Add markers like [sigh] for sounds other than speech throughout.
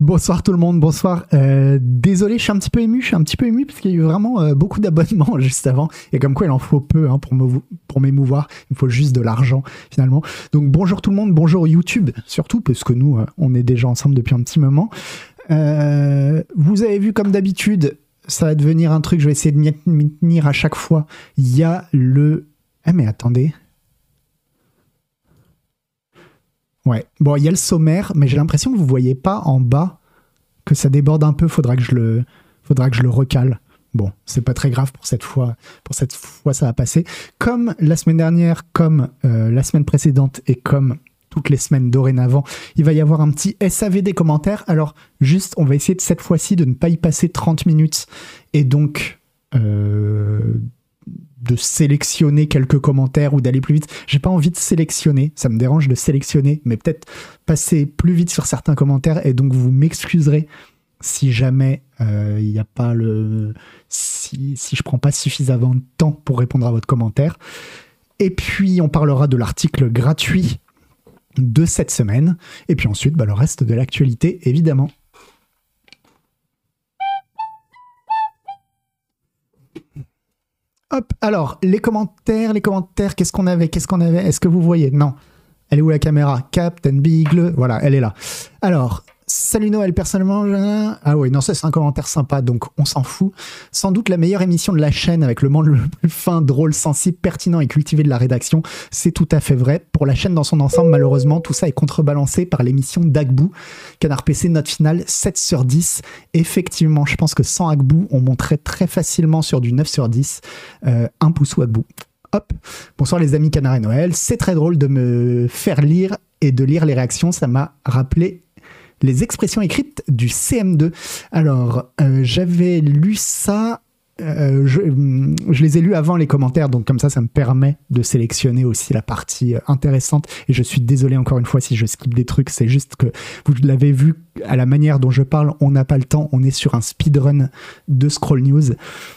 Bonsoir tout le monde, bonsoir. Euh, désolé, je suis un petit peu ému, je suis un petit peu ému parce qu'il y a eu vraiment euh, beaucoup d'abonnements [laughs] juste avant. Et comme quoi, il en faut peu hein, pour, m'émouvoir. Il faut juste de l'argent finalement. Donc bonjour tout le monde, bonjour YouTube surtout parce que nous, euh, on est déjà ensemble depuis un petit moment. vous avez vu comme d'habitude, ça va devenir un truc, je vais essayer de m'y tenir à chaque fois. Il y a le... Eh mais attendez, Ouais. Bon, il y a le sommaire, mais j'ai l'impression que vous voyez pas en bas que ça déborde un peu. Faudra que je le, faudra que je le recale. Bon, c'est pas très grave pour cette fois. Pour cette fois, ça va passer. Comme la semaine dernière, comme euh, la semaine précédente et comme toutes les semaines dorénavant, il va y avoir un petit SAV des commentaires. Alors, juste, on va essayer de cette fois-ci de ne pas y passer 30 minutes et donc euh, de sélectionner quelques commentaires ou d'aller plus vite. J'ai pas envie de sélectionner, ça me dérange de sélectionner, mais peut-être passer plus vite sur certains commentaires et donc vous m'excuserez si jamais euh, il n'y a pas le si, si je prends pas suffisamment de temps pour répondre à votre commentaire. Et puis on parlera de l'article gratuit de cette semaine et puis ensuite bah, le reste de l'actualité évidemment. Hop, alors, les commentaires, les commentaires, qu'est-ce qu'on avait, qu'est-ce qu'on avait Est-ce que vous voyez? Non. Elle est où la caméra? Captain Beagle, voilà, elle est là. Alors, Salut Noël, personnellement, ah oui, non, ça c'est un commentaire sympa, donc on s'en fout. Sans doute la meilleure émission de la chaîne avec le monde le plus fin, drôle, sensible, pertinent et cultivé de la rédaction, c'est tout à fait vrai. Pour la chaîne dans son ensemble, malheureusement, tout ça est contrebalancé par l'émission d'Agbou. Canard PC, note finale 7 sur 10. Effectivement, je pense que sans Agbou, on monterait très facilement sur du 9 sur 10. Euh, un pouce ou Agbou. Hop. Bonsoir les amis Canard et Noël. C'est très drôle de me faire lire et de lire les réactions. Ça m'a rappelé les expressions écrites du CM2. Alors, euh, j'avais lu ça euh, je, les ai lus avant les commentaires, donc comme ça, ça me permet de sélectionner aussi la partie euh, intéressante. Et je suis désolé encore une fois si je skip des trucs, c'est juste que vous l'avez vu à la manière dont je parle, on n'a pas le temps, on est sur un speedrun de Scroll News.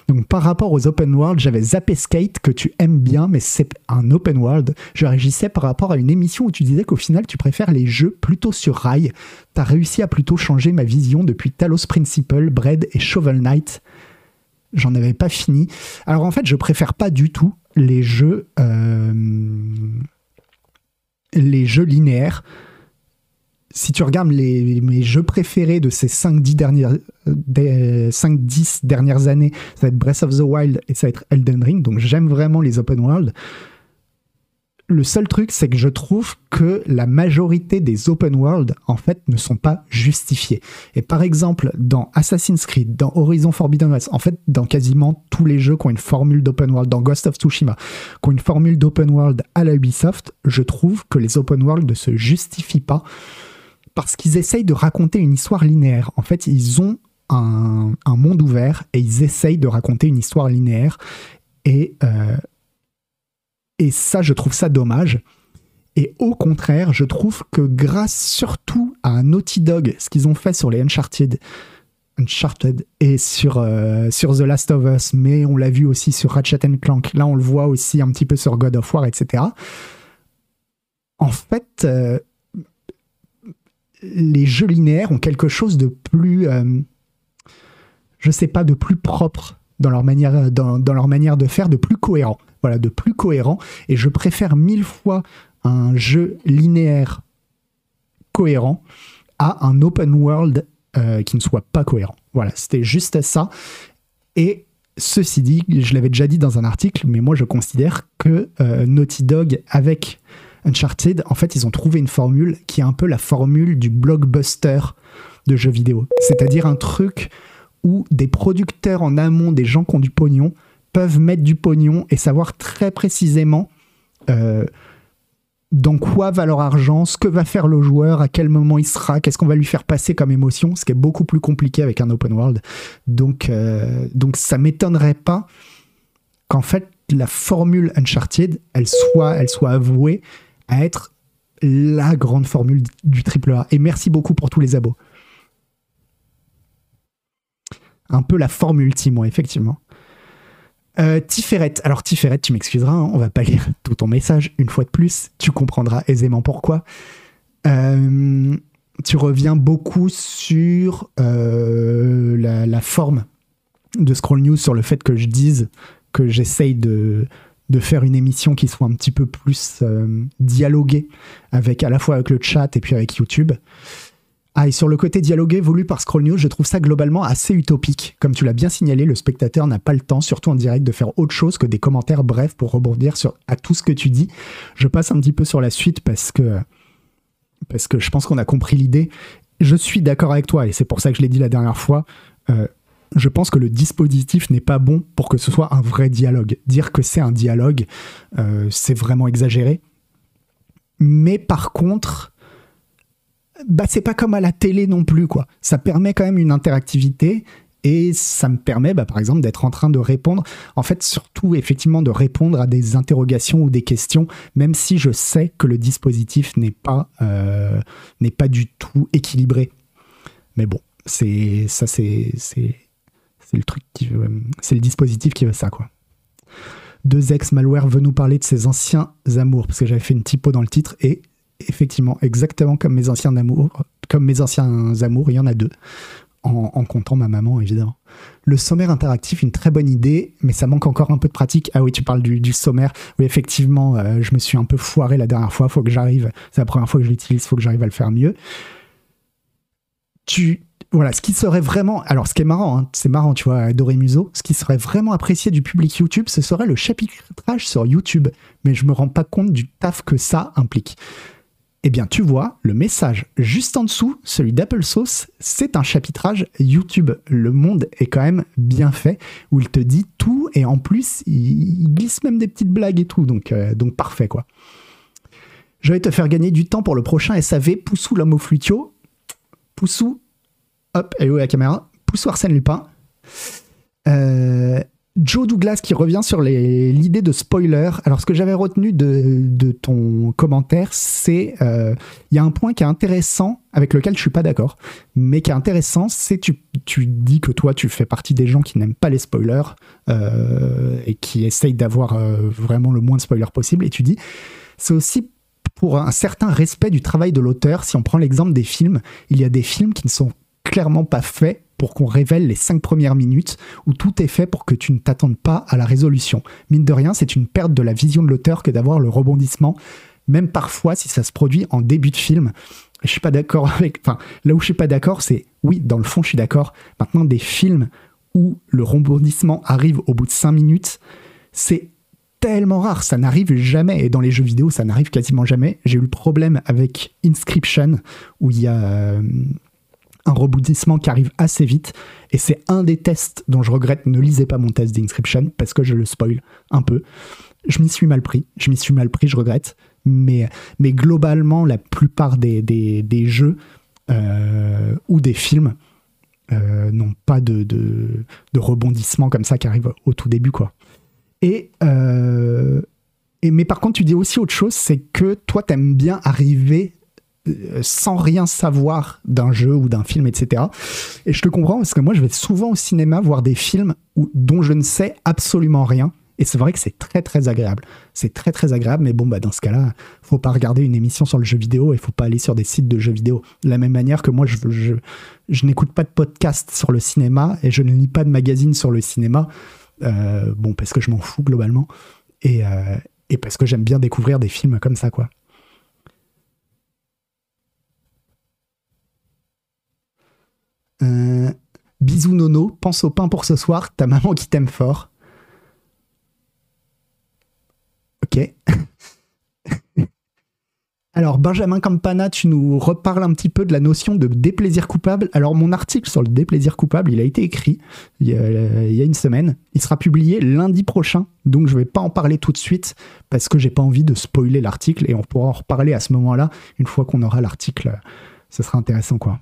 Donc par rapport aux open world, j'avais zappé Skate que tu aimes bien, mais c'est un open world. Je réagissais par rapport à une émission où tu disais qu'au final, tu préfères les jeux plutôt sur rail. T'as réussi à plutôt changer ma vision depuis Talos Principle, Bread et Shovel Knight j'en avais pas fini. Alors en fait, je préfère pas du tout les jeux, euh, les jeux linéaires. Si tu regardes les, mes jeux préférés de ces 5-10 dernières, 5-10 dernières années, ça va être Breath of the Wild et ça va être Elden Ring. Donc j'aime vraiment les open world. Le seul truc, c'est que je trouve que la majorité des open world, en fait, ne sont pas justifiés. Et par exemple, dans Assassin's Creed, dans Horizon Forbidden West, en fait, dans quasiment tous les jeux qui ont une formule d'open world, dans Ghost of Tsushima, qui ont une formule d'open world à la Ubisoft, je trouve que les open world ne se justifient pas parce qu'ils essayent de raconter une histoire linéaire. En fait, ils ont un, monde ouvert et ils essayent de raconter une histoire linéaire. Et euh, et ça, je trouve ça dommage. Et au contraire, je trouve que grâce surtout à Naughty Dog, ce qu'ils ont fait sur les Uncharted, et sur, euh, sur The Last of Us, mais on l'a vu aussi sur Ratchet Clank, là on le voit aussi un petit peu sur God of War, etc. En fait, euh, les jeux linéaires ont quelque chose de plus, euh, je sais pas, de plus propre dans leur manière, dans, dans leur manière de faire, de plus cohérent voilà, de plus cohérent. Et je préfère mille fois un jeu linéaire cohérent à un open world euh, qui ne soit pas cohérent. Voilà, c'était juste ça. Et ceci dit, je l'avais déjà dit dans un article, mais moi je considère que euh, Naughty Dog avec Uncharted, en fait, ils ont trouvé une formule qui est un peu la formule du blockbuster de jeux vidéo. C'est-à-dire un truc où des producteurs en amont, des gens qui ont du pognon, peuvent mettre du pognon et savoir très précisément euh, dans quoi va leur argent, ce que va faire le joueur, à quel moment il sera, qu'est-ce qu'on va lui faire passer comme émotion, ce qui est beaucoup plus compliqué avec un open world. Donc, euh, donc ça m'étonnerait pas qu'en fait la formule Uncharted, elle soit, elle soit avouée à être la grande formule du AAA. Et merci beaucoup pour tous les abos. Un peu la formule ultime, effectivement. Euh, Alors Tiferet, tu m'excuseras, hein, on va pas [laughs] lire tout ton message une fois de plus, tu comprendras aisément pourquoi. Euh, tu reviens beaucoup sur euh, la, forme de Scroll News, sur le fait que je dise que j'essaye de, faire une émission qui soit un petit peu plus euh, dialoguée avec à la fois avec le chat et puis avec YouTube. Ah, sur le côté dialogué voulu par Scroll News, je trouve ça globalement assez utopique. Comme tu l'as bien signalé, le spectateur n'a pas le temps, surtout en direct, de faire autre chose que des commentaires brefs pour rebondir sur, à tout ce que tu dis. Je passe un petit peu sur la suite parce que, parce que je pense qu'on a compris l'idée. Je suis d'accord avec toi, et c'est pour ça que je l'ai dit la dernière fois. Euh, je pense que le dispositif n'est pas bon pour que ce soit un vrai dialogue. Dire que c'est un dialogue, euh, c'est vraiment exagéré. Mais par contre, bah, c'est pas comme à la télé non plus, quoi. Ça permet quand même une interactivité et ça me permet, bah, par exemple, d'être en train de répondre, en fait, surtout effectivement de répondre à des interrogations ou des questions, même si je sais que le dispositif n'est pas, euh, n'est pas du tout équilibré. Mais bon, c'est ça, c'est c'est le truc qui c'est le dispositif qui veut ça, quoi. Deux ex malware veut nous parler de ses anciens amours, parce que j'avais fait une typo dans le titre et effectivement, exactement comme mes anciens amours, comme mes anciens amours, il y en a deux, en, comptant ma maman, évidemment. Le sommaire interactif, une très bonne idée, mais ça manque encore un peu de pratique. Ah oui, tu parles du, sommaire. Oui, effectivement, euh, je me suis un peu foiré la dernière fois. Faut que j'arrive. C'est la première fois que je l'utilise. Faut que j'arrive à le faire mieux. Tu voilà, ce qui serait vraiment, alors ce qui est marrant, hein, c'est marrant, tu vois, adoré Muso, ce qui serait vraiment apprécié du public YouTube, ce serait le chapitrage sur YouTube. Mais je me rends pas compte du taf que ça implique. Eh bien, tu vois, le message juste en dessous, celui d'Apple Sauce, c'est un chapitrage YouTube. Le monde est quand même bien fait, où il te dit tout, et en plus, il, glisse même des petites blagues et tout, donc, euh, donc parfait, quoi. Je vais te faire gagner du temps pour le prochain SAV Poussou l'homme au flutio. Poussou, hop, elle est où la caméra Poussou Arsène Lupin. Euh, Joe Douglas qui revient sur l'idée de spoiler. Alors, ce que j'avais retenu de, ton commentaire, c'est euh, il y a un point qui est intéressant avec lequel je suis pas d'accord, mais qui est intéressant, c'est tu, tu dis que toi tu fais partie des gens qui n'aiment pas les spoilers euh, et qui essayent d'avoir euh, vraiment le moins de spoilers possible, et tu dis c'est aussi pour un certain respect du travail de l'auteur. Si on prend l'exemple des films, il y a des films qui ne sont clairement pas faits pour qu'on révèle les cinq premières minutes où tout est fait pour que tu ne t'attendes pas à la résolution. Mine de rien, c'est une perte de la vision de l'auteur que d'avoir le rebondissement, même parfois si ça se produit en début de film. Je suis pas d'accord [laughs] avec. Enfin, là où je suis pas d'accord, c'est oui, dans le fond, je suis d'accord. Maintenant, des films où le rebondissement arrive au bout de cinq minutes, c'est tellement rare, ça n'arrive jamais. Et dans les jeux vidéo, ça n'arrive quasiment jamais. J'ai eu le problème avec Inscription, où il y a euh, un rebootissement qui arrive assez vite. Et c'est un des tests dont je regrette. Ne lisez pas mon test d'Inscription parce que je le spoil un peu. Je m'y suis mal pris. Je m'y suis mal pris, je regrette. Mais, mais globalement, la plupart des, des, jeux euh, ou des films euh, n'ont pas de, de, rebondissement comme ça qui arrive au tout début. quoi. Et, euh, et, mais par contre, tu dis aussi autre chose, c'est que toi, t'aimes bien arriver sans rien savoir d'un jeu ou d'un film, etc. Et je te comprends parce que moi, je vais souvent au cinéma voir des films dont je ne sais absolument rien. Et c'est vrai que c'est très très agréable. C'est très très agréable, mais bon, bah, dans ce cas-là, faut pas regarder une émission sur le jeu vidéo et faut pas aller sur des sites de jeux vidéo. De la même manière que moi, je, je, je n'écoute pas de podcast sur le cinéma et je ne lis pas de magazine sur le cinéma. Euh, bon, parce que je m'en fous globalement. Et, euh, et parce que j'aime bien découvrir des films comme ça, quoi. Euh, bisous Nono, pense au pain pour ce soir, ta maman qui t'aime fort. Ok. [laughs] Alors, Benjamin Campana, tu nous reparles un petit peu de la notion de déplaisir coupable. Alors, mon article sur le déplaisir coupable, il a été écrit il y a, une semaine. Il sera publié lundi prochain, donc je ne vais pas en parler tout de suite parce que j'ai pas envie de spoiler l'article et on pourra en reparler à ce moment-là, une fois qu'on aura l'article. Ce sera intéressant, quoi.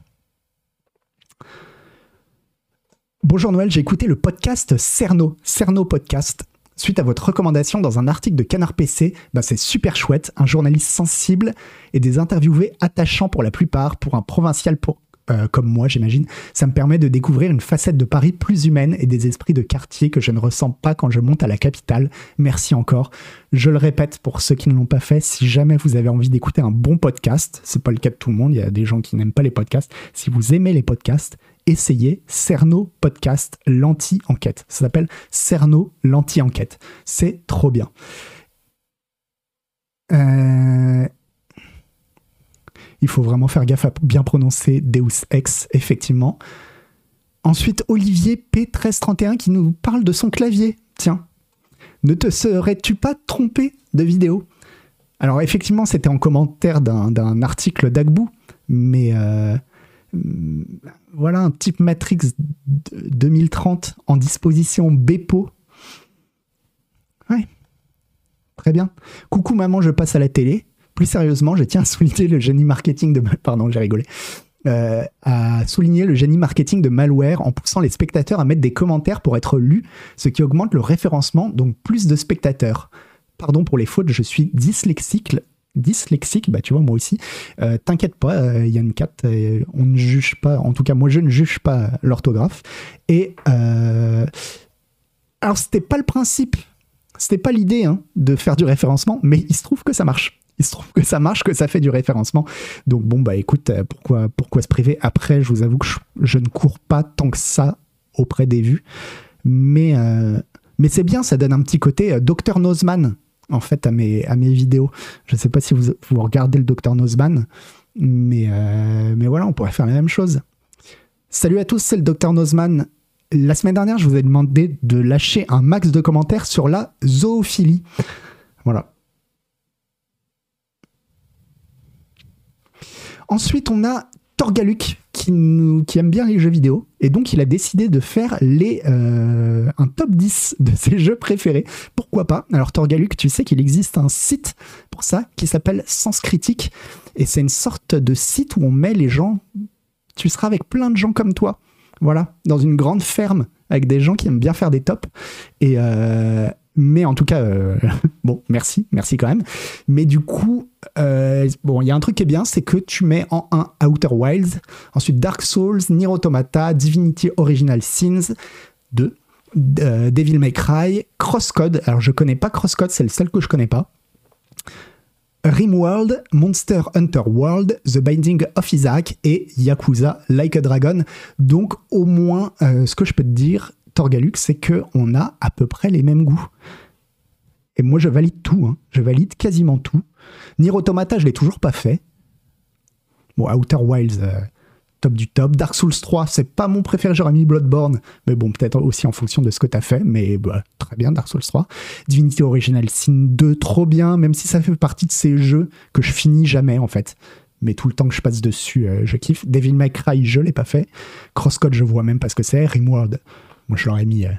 Bonjour Noël, j'ai écouté le podcast Cerno, Cerno Podcast. Suite à votre recommandation dans un article de Canard PC, bah c'est super chouette, un journaliste sensible et des interviewés attachants pour la plupart pour un provincial pour euh, comme moi, j'imagine. Ça me permet de découvrir une facette de Paris plus humaine et des esprits de quartier que je ne ressens pas quand je monte à la capitale. Merci encore. Je le répète pour ceux qui ne l'ont pas fait, si jamais vous avez envie d'écouter un bon podcast, c'est pas le cas de tout le monde, il y a des gens qui n'aiment pas les podcasts. Si vous aimez les podcasts, essayez Cerno Podcast l'anti-enquête. Ça s'appelle Cerno l'anti-enquête. C'est trop bien. Euh, il faut vraiment faire gaffe à bien prononcer Deus Ex, effectivement. Ensuite, Olivier P1331 qui nous parle de son clavier. Tiens, ne te serais-tu pas trompé de vidéo? Alors, effectivement, c'était en commentaire d'un article d'Agbou, mais euh, voilà un type Matrix 2030 en disposition Bepo. Ouais, très bien. Coucou maman, je passe à la télé. Plus sérieusement, je tiens à souligner le génie marketing de... [laughs] Pardon, j'ai rigolé. Euh, à souligner le génie marketing de Malware en poussant les spectateurs à mettre des commentaires pour être lus, ce qui augmente le référencement, donc plus de spectateurs. Pardon pour les fautes, je suis dyslexique. Dyslexique, bah tu vois, moi aussi. Euh, t'inquiète pas, euh, Yann Cat, on ne juge pas, en tout cas, moi je ne juge pas l'orthographe. Et alors, c'était pas le principe, c'était pas l'idée hein, de faire du référencement, mais il se trouve que ça marche il se trouve que ça marche, que ça fait du référencement. Donc bon, bah écoute, euh, pourquoi, pourquoi se priver? Après, je vous avoue que je, ne cours pas tant que ça auprès des vues. Mais, euh, mais c'est bien, ça donne un petit côté euh, Dr Nozman, en fait, à mes, à mes vidéos. Je ne sais pas si vous, vous regardez le Dr Nozman, mais, mais voilà, on pourrait faire la même chose. Salut à tous, c'est le Dr Nozman. La semaine dernière, je vous ai demandé de lâcher un max de commentaires sur la zoophilie. Voilà, Ensuite, on a Torgaluk qui, aime bien les jeux vidéo. Et donc il a décidé de faire euh, un top 10 de ses jeux préférés. Pourquoi pas? Alors Torgaluk, tu sais qu'il existe un site pour ça qui s'appelle Sens Critique. Et c'est une sorte de site où on met les gens, tu seras avec plein de gens comme toi, voilà, dans une grande ferme avec des gens qui aiment bien faire des tops. Et, euh, mais en tout cas, euh, [laughs] bon, merci, merci quand même. Mais du coup, euh, bon, il y a un truc qui est bien, c'est que tu mets en 1 Outer Wilds, ensuite Dark Souls, Nier Automata, Divinity Original Sins 2, euh, Devil May Cry, Crosscode. Alors, je connais pas Crosscode, c'est le seul que je connais pas. Rimworld, Monster Hunter World, The Binding of Isaac et Yakuza Like a Dragon. Donc, au moins, ce que je peux te dire, Torgalux, c'est que on a à peu près les mêmes goûts. Et moi, je valide tout. Hein. Je valide quasiment tout. Nier Automata, je l'ai toujours pas fait. Bon, Outer Wilds, euh, top du top. Dark Souls 3, c'est pas mon préféré, j'aurais mis Bloodborne. Mais bon, peut-être aussi en fonction de ce que tu as fait. Mais bah, très bien, Dark Souls 3. Divinity Original Sin 2, trop bien, même si ça fait partie de ces jeux que je finis jamais, en fait. Mais tout le temps que je passe dessus, euh, je kiffe. Devil May Cry, je l'ai pas fait. Crosscode, je vois même pas ce que c'est. Rimworld, moi, je l'aurais mis euh,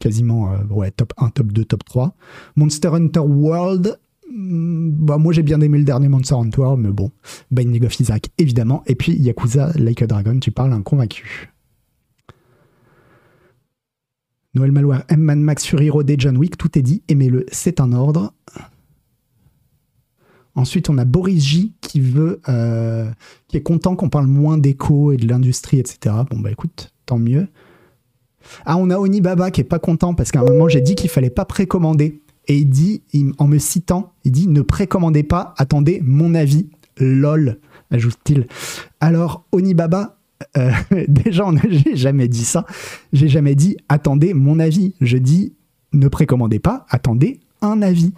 quasiment euh, ouais, top 1, top 2, top 3. Monster Hunter World, hmm, bah, moi j'ai bien aimé le dernier Monster Hunter World, mais bon. Binding of Isaac, évidemment. Et puis Yakuza Like a Dragon, tu parles un convaincu. Noël Maloir, M-Man Max Fury Road John Wick, tout est dit, aimez-le, c'est un ordre. Ensuite, on a Boris J qui euh, est content qu'on parle moins d'éco et de l'industrie, etc. Bon bah écoute, tant mieux. Ah, on a Onibaba qui est pas content parce qu'à un moment j'ai dit qu'il fallait pas précommander. Et il dit, en me citant, il dit ne précommandez pas, attendez mon avis. LOL, ajoute-t-il. Alors, Onibaba, euh, [laughs] déjà, j'ai jamais dit ça. J'ai jamais dit attendez mon avis. Je dis ne précommandez pas, attendez un avis.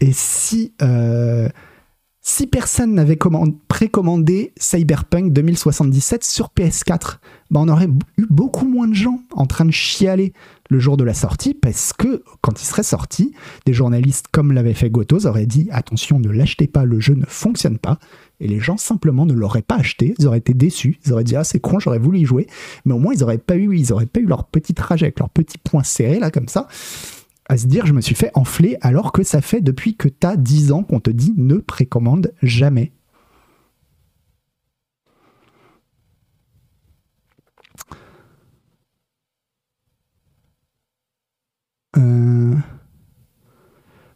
Et si. Euh, si personne n'avait précommandé Cyberpunk 2077 sur PS4, bah on aurait eu beaucoup moins de gens en train de chialer le jour de la sortie parce que quand il serait sorti, des journalistes comme l'avait fait Gotos auraient dit attention, ne l'achetez pas, le jeu ne fonctionne pas. Et les gens simplement ne l'auraient pas acheté, ils auraient été déçus, ils auraient dit ah c'est con, j'aurais voulu y jouer, mais au moins ils n'auraient pas eu, ils auraient pas eu leur petit trajet avec leur petit point serré là comme ça à se dire je me suis fait enfler alors que ça fait depuis que tu as 10 ans qu'on te dit ne précommande jamais. Euh,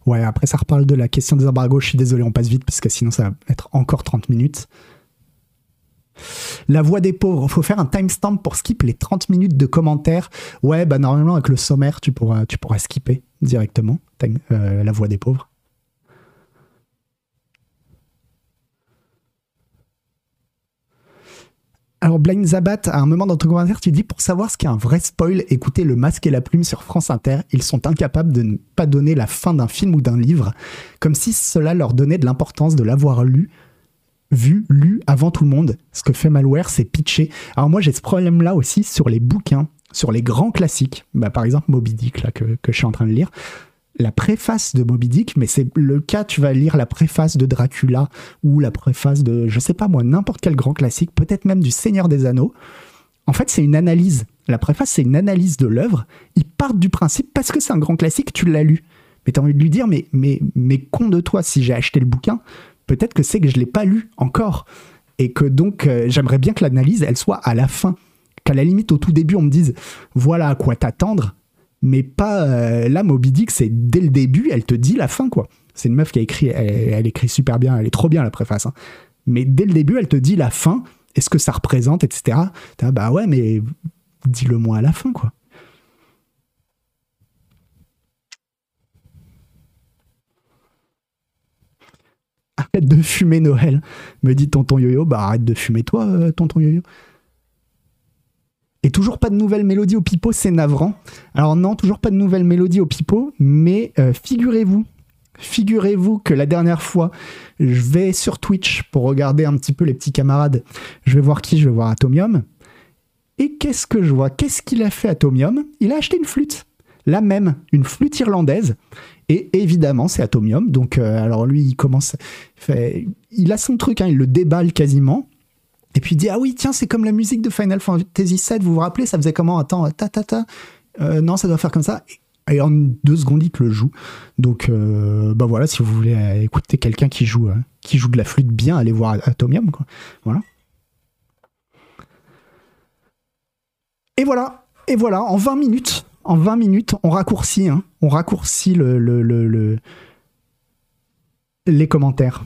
ouais, après ça reparle de la question des embargos. Je suis désolé, on passe vite parce que sinon ça va être encore 30 minutes. La voix des pauvres, faut faire un timestamp pour skip les 30 minutes de commentaires. Ouais, bah normalement avec le sommaire, tu pourras, tu pourras skipper directement euh, la voix des pauvres. Alors, Blind Zabat, à un moment dans ton commentaire, tu dis pour savoir ce qu'est un vrai spoil, écoutez Le Masque et la Plume sur France Inter. Ils sont incapables de ne pas donner la fin d'un film ou d'un livre, comme si cela leur donnait de l'importance de l'avoir lu, vu, lu avant tout le monde. Ce que fait Malware, c'est pitcher. Alors, moi, j'ai ce problème-là aussi sur les bouquins, sur les grands classiques. Bah, par exemple, Moby Dick, là, que, je suis en train de lire la préface de Moby Dick, mais c'est le cas, tu vas lire la préface de Dracula ou la préface de, je sais pas moi, n'importe quel grand classique, peut-être même du Seigneur des Anneaux. En fait, c'est une analyse. La préface, c'est une analyse de l'œuvre. Ils partent du principe, parce que c'est un grand classique, tu l'as lu. Mais tu as envie de lui dire, mais, mais, mais con de toi, si j'ai acheté le bouquin, peut-être que c'est que je l'ai pas lu encore. Et que donc, euh, j'aimerais bien que l'analyse, elle soit à la fin. Qu'à la limite, au tout début, on me dise, voilà à quoi t'attendre mais pas euh, là Moby Dick c'est dès le début elle te dit la fin quoi c'est une meuf qui a écrit elle, écrit super bien elle est trop bien la préface hein. mais dès le début elle te dit la fin est ce que ça représente etc bah ouais mais dis-le moi à la fin quoi arrête de fumer Noël me dit tonton Yo-Yo bah arrête de fumer toi euh, tonton Yo-Yo et toujours pas de nouvelles mélodies au pipeau, c'est navrant. Alors non, toujours pas de nouvelles mélodies au pipeau, mais euh, figurez-vous, figurez-vous que la dernière fois, je vais sur Twitch pour regarder un petit peu les petits camarades. Je vais voir qui Je vais voir Atomium. Et qu'est-ce que je vois? Qu'est-ce qu'il a fait Atomium? Il a acheté une flûte. La même, une flûte irlandaise. Et évidemment, c'est Atomium. Donc, euh, alors lui, il commence. Il a son truc, hein, il le déballe quasiment. Et puis il dit Ah oui, tiens, c'est comme la musique de Final Fantasy VII, vous vous rappelez, ça faisait comment Attends, ta ta ta. Euh, non, ça doit faire comme ça. Et en deux secondes, il te le joue. Donc, euh, bah voilà, si vous voulez euh, écouter quelqu'un qui joue, qui joue de la flûte bien, allez voir Atomium, quoi. Voilà. Et voilà, et voilà, en 20 minutes, en 20 minutes, on raccourcit, hein, on raccourcit le, le, le, les commentaires.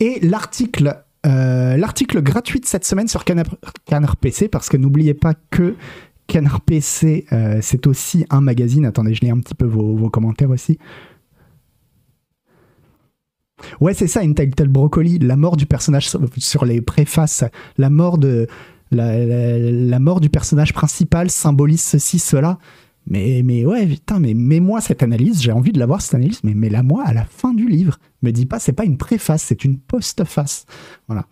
Et l'article euh, l'article gratuit de cette semaine sur Canard, PC, parce que n'oubliez pas que Canard PC, euh, c'est aussi un magazine. Attendez, je lis un petit peu vos, commentaires aussi. Ouais, c'est ça, Entitled Broccoli, la mort du personnage sur, les préfaces, la mort de la, mort du personnage principal symbolise ceci, cela. Mais, mais ouais, putain, mais mets-moi cette analyse, j'ai envie de la voir cette analyse, mais mets-la moi à la fin du livre. Me dis pas, c'est pas une préface, c'est une postface. Voilà.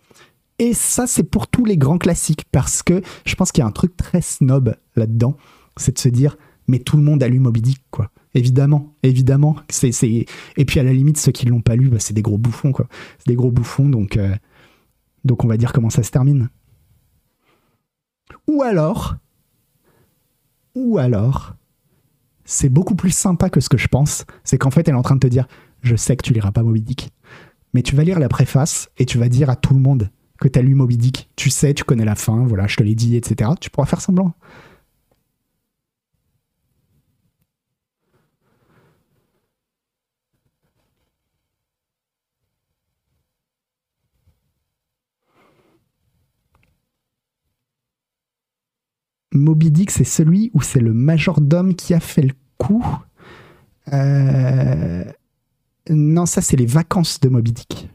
Et ça, c'est pour tous les grands classiques, parce que je pense qu'il y a un truc très snob là-dedans, c'est de se dire, mais tout le monde a lu Moby Dick, quoi. Évidemment, évidemment. Et puis à la limite, ceux qui l'ont pas lu, bah, c'est des gros bouffons, quoi. C'est des gros bouffons, donc, euh, donc on va dire comment ça se termine. Ou alors, ou alors, c'est beaucoup plus sympa que ce que je pense. C'est qu'en fait, elle est en train de te dire Je sais que tu liras pas Moby Dick. Mais tu vas lire la préface et tu vas dire à tout le monde que tu as lu Moby Dick. Tu sais, tu connais la fin, voilà, je te l'ai dit, etc. Tu pourras faire semblant. Moby Dick, c'est celui où c'est le majordome qui a fait le coup. Euh, non, ça, c'est les vacances de Moby Dick.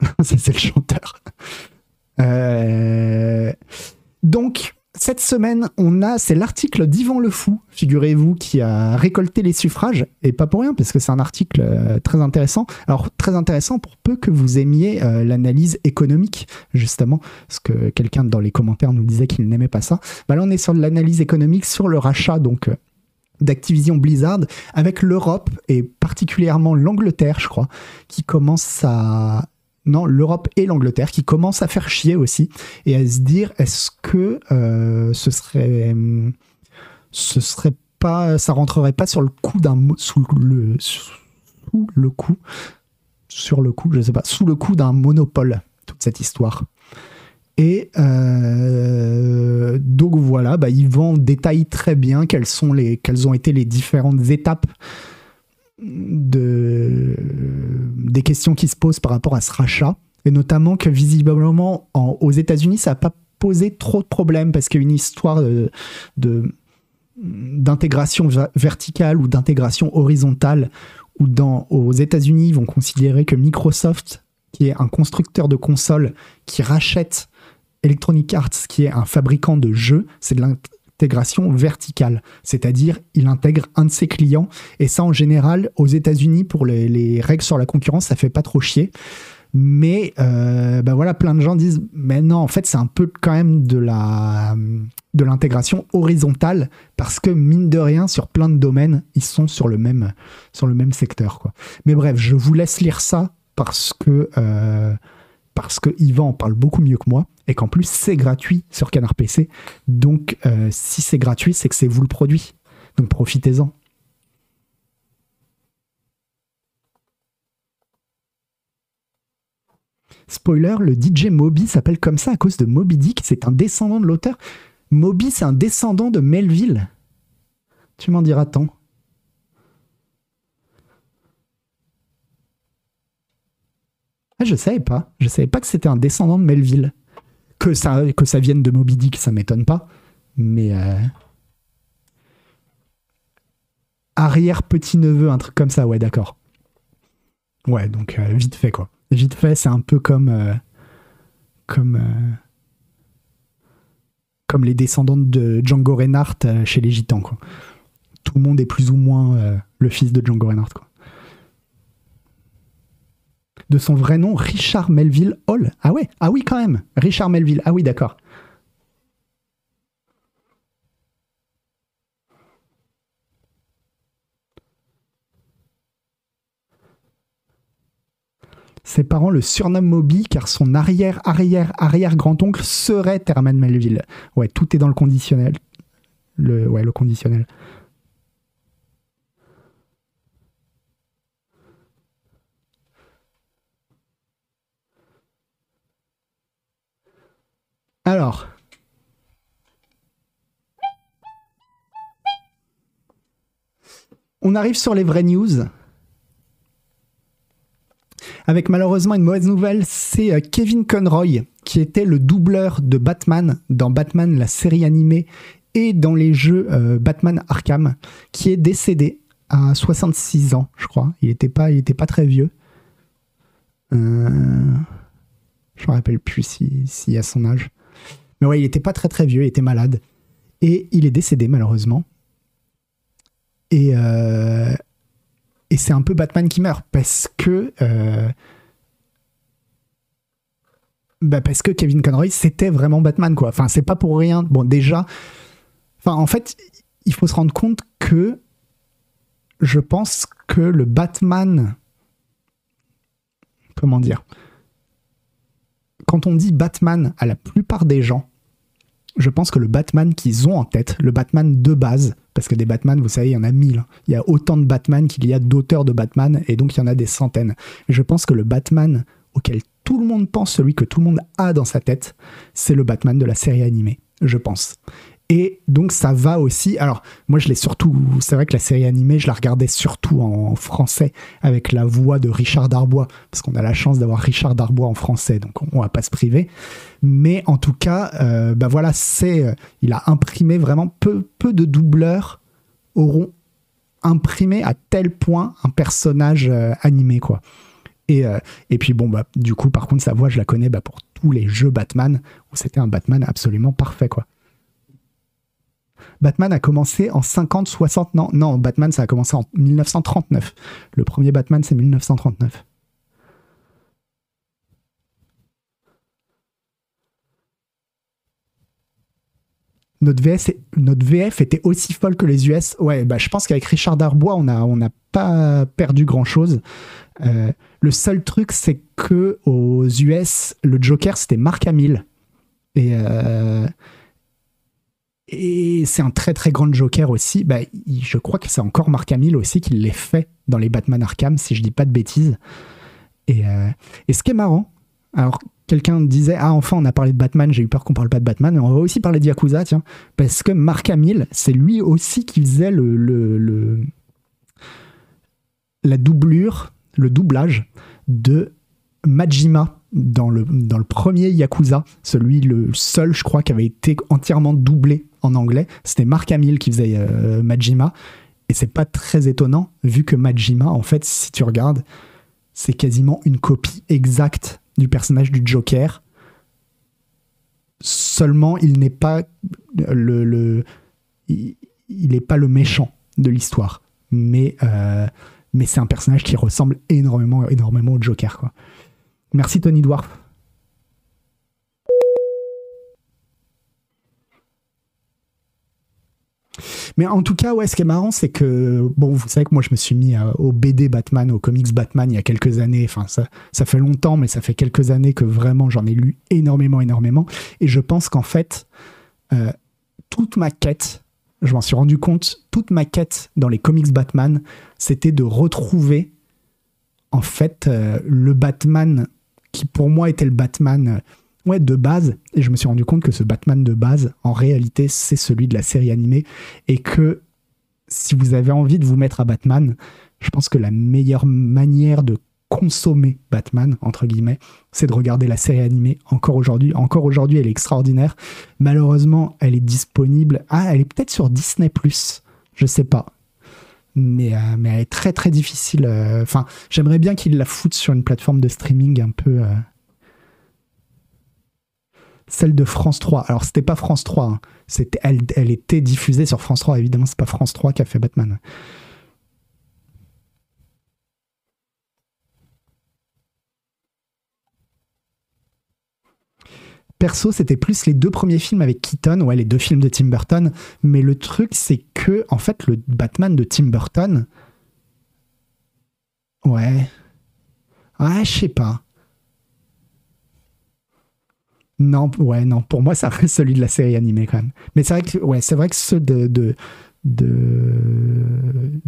[laughs] ça, c'est le chanteur. Euh, cette semaine, on a, c'est l'article d'Yvan Le Fou, figurez-vous, qui a récolté les suffrages, et pas pour rien, parce que c'est un article euh, très intéressant. Alors, très intéressant pour peu que vous aimiez euh, l'analyse économique, justement, parce que quelqu'un dans les commentaires nous disait qu'il n'aimait pas ça. Bah là, on est sur l'analyse économique sur le rachat, donc, euh, d'Activision Blizzard, avec l'Europe, et particulièrement l'Angleterre, je crois, qui commence à non, l'Europe et l'Angleterre qui commencent à faire chier aussi et à se dire est-ce que euh, ce serait ce serait pas ça rentrerait pas sur le coup d'un sous le sous le coup sur le coup je sais pas sous le coup d'un monopole toute cette histoire. Et euh, donc voilà bah, détaille très bien quelles sont les quelles ont été les différentes étapes de, des questions qui se posent par rapport à ce rachat, et notamment que visiblement aux États-Unis, ça n'a pas posé trop de problèmes parce qu'il y a une histoire d'intégration verticale ou d'intégration horizontale où dans, aux États-Unis, ils vont considérer que Microsoft, qui est un constructeur de consoles qui rachète Electronic Arts, qui est un fabricant de jeux, c'est de l'intégration verticale, c'est-à-dire il intègre un de ses clients et ça en général aux États-Unis pour les, règles sur la concurrence, ça fait pas trop chier. Mais euh, bah voilà, plein de gens disent, mais non, en fait, c'est un peu quand même de la de l'intégration horizontale parce que mine de rien, sur plein de domaines, ils sont sur le même sur le même secteur. Mais bref, je vous laisse lire ça parce que euh, parce que Yvan en parle beaucoup mieux que moi et qu'en plus c'est gratuit sur Canard PC. Donc euh, si c'est gratuit, c'est que c'est vous le produit. Donc profitez-en. Spoiler, le DJ Moby s'appelle comme ça à cause de Moby Dick, c'est un descendant de l'auteur. Moby, c'est un descendant de Melville. Tu m'en diras tant. Je savais pas. Je savais pas que c'était un descendant de Melville. Que ça, vienne de Moby Dick, ça m'étonne pas. Mais. Euh, Arrière-petit-neveu, un truc comme ça, ouais, d'accord. Ouais, donc euh, vite fait, quoi. Vite fait, c'est un peu comme. Euh, comme. comme les descendants de Django Reinhardt chez les Gitans. Tout le monde est plus ou moins le fils de Django Reinhardt, quoi de son vrai nom, Richard Melville Hall. Ah ouais, ah oui quand même, Richard Melville. Ah oui, d'accord. Ses parents le surnomment Moby car son arrière, arrière, arrière grand-oncle serait Herman Melville. Ouais, tout est dans le conditionnel. Le, ouais, le conditionnel. Alors. On arrive sur les vraies news. Avec malheureusement une mauvaise nouvelle, c'est euh, Kevin Conroy, qui était le doubleur de Batman dans Batman, la série animée, et dans les jeux euh, Batman Arkham, qui est décédé à 66 ans, je crois. Il n'était pas, pas très vieux. Euh, je ne me rappelle plus s'il si, a son âge. Ouais, il était pas très très vieux, il était malade. Et il est décédé malheureusement. Et, euh, c'est un peu Batman qui meurt parce que. Euh, bah parce que Kevin Conroy, c'était vraiment Batman, quoi. Enfin, c'est pas pour rien. Bon, déjà. En fait, il faut se rendre compte que. Je pense que le Batman. Comment dire Quand on dit Batman à la plupart des gens, je pense que le Batman qu'ils ont en tête, le Batman de base, parce que des Batman, vous savez, il y en a mille. Hein. Il y a autant de Batman qu'il y a d'auteurs de Batman, et donc il y en a des centaines. je pense que le Batman auquel tout le monde pense, celui que tout le monde a dans sa tête, c'est le Batman de la série animée, je pense. Et donc ça va aussi. Alors moi je l'ai surtout. C'est vrai que la série animée je la regardais surtout en français avec la voix de Richard Darbois parce qu'on a la chance d'avoir Richard Darbois en français donc on, va pas se priver. Mais en tout cas, euh, bah voilà, c'est. Euh, il a imprimé vraiment peu peu de doubleurs auront imprimé à tel point un personnage euh, animé quoi. Et, et puis bon bah du coup par contre sa voix je la connais bah, pour tous les jeux Batman où c'était un Batman absolument parfait quoi. Batman a commencé en 50, 60, non, non, Batman ça a commencé en 1939. Le premier Batman c'est 1939. Notre VF, notre VF était aussi folle que les US. Ouais, bah, je pense qu'avec Richard Darbois, on n'a on pas perdu grand-chose. Euh, le seul truc, c'est que aux US, le Joker, c'était Mark Hamill. Et, euh, et c'est un très très grand Joker aussi. Bah, je crois que c'est encore Mark Hamill aussi qui l'ait fait dans les Batman Arkham, si je dis pas de bêtises. Et, euh, et ce qui est marrant, alors quelqu'un disait Ah, enfin, on a parlé de Batman, j'ai eu peur qu'on parle pas de Batman, mais on va aussi parler de Yakuza, tiens. Parce que Mark Hamill, c'est lui aussi qui faisait le, la doublure, le doublage de Majima dans le, dans le premier Yakuza, celui le seul, je crois, qui avait été entièrement doublé en anglais. C'était Mark Hamill qui faisait euh, Majima. Et c'est pas très étonnant, vu que Majima, en fait, si tu regardes, c'est quasiment une copie exacte du personnage du Joker. Seulement, il n'est pas le, le il n'est pas le méchant de l'histoire, mais euh, mais c'est un personnage qui ressemble énormément énormément au Joker quoi. Merci Tony Dwarf. Mais en tout cas, ouais, ce qui est marrant, c'est que, bon, vous savez que moi, je me suis mis au BD Batman, au comics Batman il y a quelques années. Enfin, ça, ça fait longtemps, mais ça fait quelques années que vraiment j'en ai lu énormément, énormément. Et je pense qu'en fait, euh, toute ma quête, je m'en suis rendu compte, toute ma quête dans les comics Batman, c'était de retrouver, en fait, euh, le Batman qui pour moi était le Batman ouais, de base, et je me suis rendu compte que ce Batman de base, en réalité, c'est celui de la série animée, et que si vous avez envie de vous mettre à Batman, je pense que la meilleure manière de consommer Batman, entre guillemets, c'est de regarder la série animée encore aujourd'hui. Encore aujourd'hui, elle est extraordinaire. Malheureusement, elle est disponible. Ah, elle est peut-être sur Disney, je sais pas. Mais, euh, mais elle est très très difficile. Euh, j'aimerais bien qu'il la foutent sur une plateforme de streaming un peu, euh, celle de France 3. Alors, c'était pas France 3, hein. elle, elle, était diffusée sur France 3. Évidemment, c'est pas France 3 qui a fait Batman. Perso, c'était plus les deux premiers films avec Keaton, ouais, les deux films de Tim Burton. Mais le truc, c'est que, en fait, le Batman de Tim Burton. Ouais. Ouais, je sais pas. Non, ouais, non. Pour moi, ça reste celui de la série animée quand même. Mais c'est vrai que, ouais, c'est vrai que ceux de,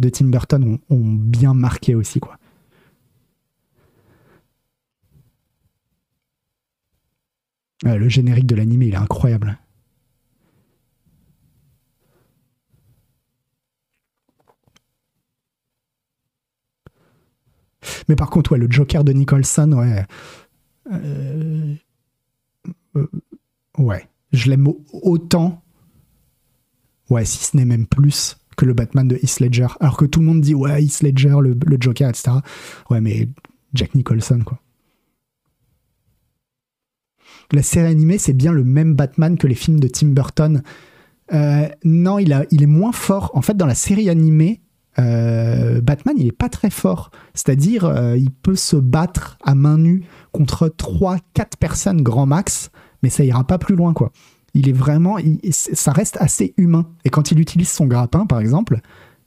Tim Burton ont, bien marqué aussi, quoi. Le générique de l'animé, il est incroyable. Mais par contre, ouais, le Joker de Nicholson, ouais. Euh, euh, ouais, je l'aime autant, ouais, si ce n'est même plus que le Batman de Heath Ledger. Alors que tout le monde dit, ouais, Heath Ledger, le, Joker, etc. Ouais, mais Jack Nicholson, quoi. La série animée, c'est bien le même Batman que les films de Tim Burton. Euh, non, il, est moins fort. En fait, dans la série animée, euh, Batman, il est pas très fort. C'est-à-dire, il peut se battre à main nue contre 3-4 personnes grand max mais ça ira pas plus loin, quoi. Il est vraiment, ça reste assez humain. Et quand il utilise son grappin, par exemple,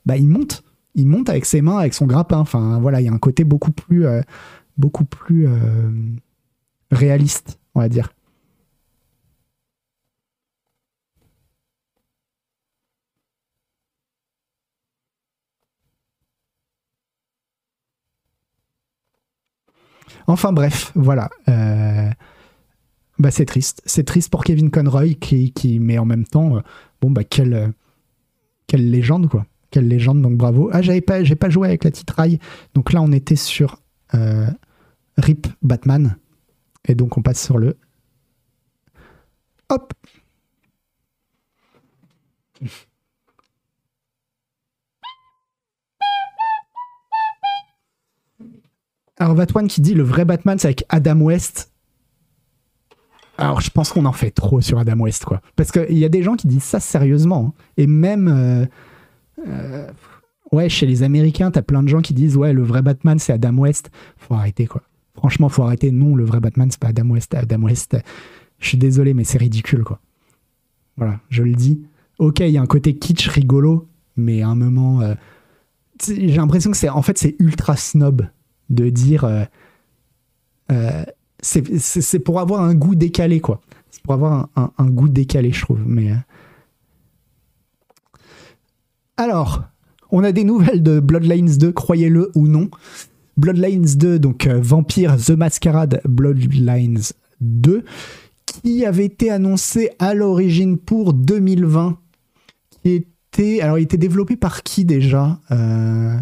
bah il monte, il monte avec ses mains, avec son grappin. Enfin, voilà, il y a un côté beaucoup plus, euh, beaucoup plus euh, réaliste, dire. Enfin bref, voilà. Euh, bah, c'est triste. C'est triste pour Kevin Conroy, qui, qui mais en même temps, euh, bon, bah, quelle, euh, quelle légende, quoi. Quelle légende, donc bravo. Ah, j'avais pas, j'ai pas joué avec la titraille. Donc là, on était sur Rip Batman. Et donc, on passe sur le. Hop! Alors, Batman qui dit le vrai Batman, c'est avec Adam West. Alors, je pense qu'on en fait trop sur Adam West, quoi. Parce qu'il y a des gens qui disent ça sérieusement. Hein. Et même, euh, euh, ouais, chez les Américains, t'as plein de gens qui disent, ouais, le vrai Batman, c'est Adam West. Faut arrêter, quoi. Franchement, faut arrêter. Non, le vrai Batman, c'est pas Adam West. Adam West, je suis désolé, mais c'est ridicule, quoi. Voilà, je le dis. Ok, il y a un côté kitsch rigolo, mais à un moment, euh, j'ai l'impression que c'est, en fait, c'est ultra snob de dire c'est pour avoir un goût décalé, quoi. C'est pour avoir un, goût décalé, je trouve. Euh. Alors, on a des nouvelles de Bloodlines 2, croyez-le ou non. Bloodlines 2, donc euh, Vampire The Masquerade Bloodlines 2, qui avait été annoncé à l'origine pour 2020, qui était. Alors, il était développé par qui déjà euh,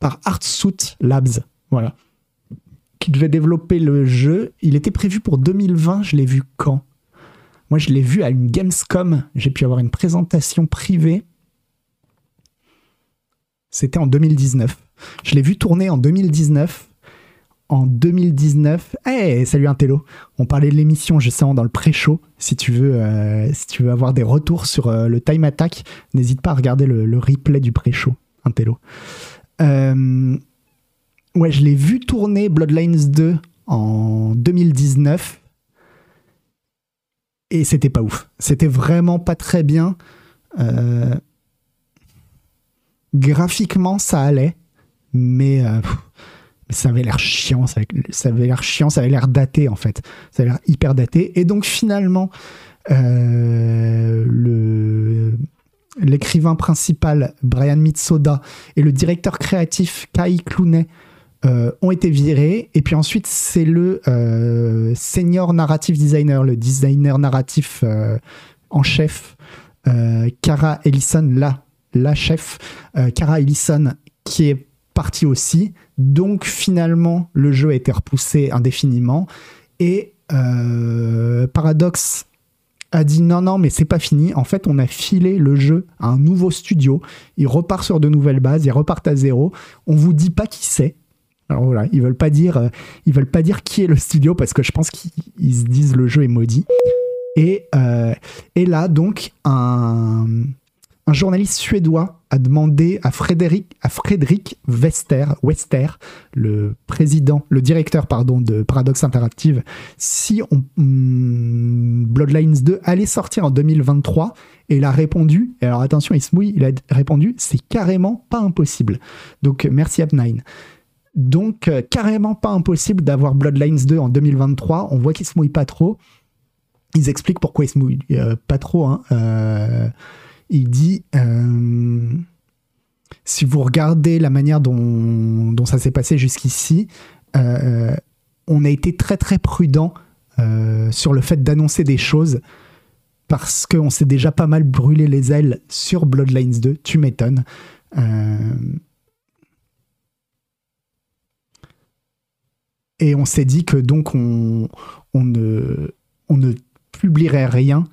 par Artsuit Labs. Voilà. Qui devait développer le jeu. Il était prévu pour 2020. Je l'ai vu quand? Moi, je l'ai vu à une Gamescom. J'ai pu avoir une présentation privée. C'était en 2019. Je l'ai vu tourner en 2019 en 2019. Hey, salut Intello. On parlait de l'émission justement dans le pré-show. Si tu veux, euh, si tu veux avoir des retours sur euh, le time attack, n'hésite pas à regarder le, replay du pré-show, Intello. Euh, ouais, je l'ai vu tourner Bloodlines 2 en 2019 et c'était pas ouf. C'était vraiment pas très bien. Graphiquement, ça allait, mais ça avait l'air chiant, ça avait, l'air chiant, ça avait l'air daté en fait. Ça avait l'air hyper daté. Et donc finalement, euh, l'écrivain principal Brian Mitsoda et le directeur créatif Kai Clooney euh, ont été virés. Et puis ensuite, c'est le euh, senior narrative designer, le designer narratif en chef, Cara Ellison, la, la chef, Cara Ellison, qui est partie aussi. Donc finalement, le jeu a été repoussé indéfiniment. Et euh, Paradox a dit non, non, mais c'est pas fini. En fait, on a filé le jeu à un nouveau studio. Il repart sur de nouvelles bases, ils repartent à zéro. On vous dit pas qui c'est. Alors voilà, ils veulent pas dire, euh, ils veulent pas dire qui est le studio parce que je pense qu'ils se disent le jeu est maudit. Et, euh, et là, donc, un, un journaliste suédois a demandé à Frédéric, à Frédéric Wester, le président, le directeur pardon, de Paradox Interactive, si on, hmm, Bloodlines 2 allait sortir en 2023. Et il a répondu, et alors attention, il se mouille, il a répondu, c'est carrément pas impossible. Donc merci App9. Donc euh, carrément pas impossible d'avoir Bloodlines 2 en 2023. On voit qu'il se mouille pas trop. Ils expliquent pourquoi il se mouille euh, pas trop. Hein. Euh, il dit euh, si vous regardez la manière dont, ça s'est passé jusqu'ici, euh, on a été très très prudent euh, sur le fait d'annoncer des choses parce qu'on s'est déjà pas mal brûlé les ailes sur Bloodlines 2, tu m'étonnes. et on s'est dit que donc on, ne, on ne publierait rien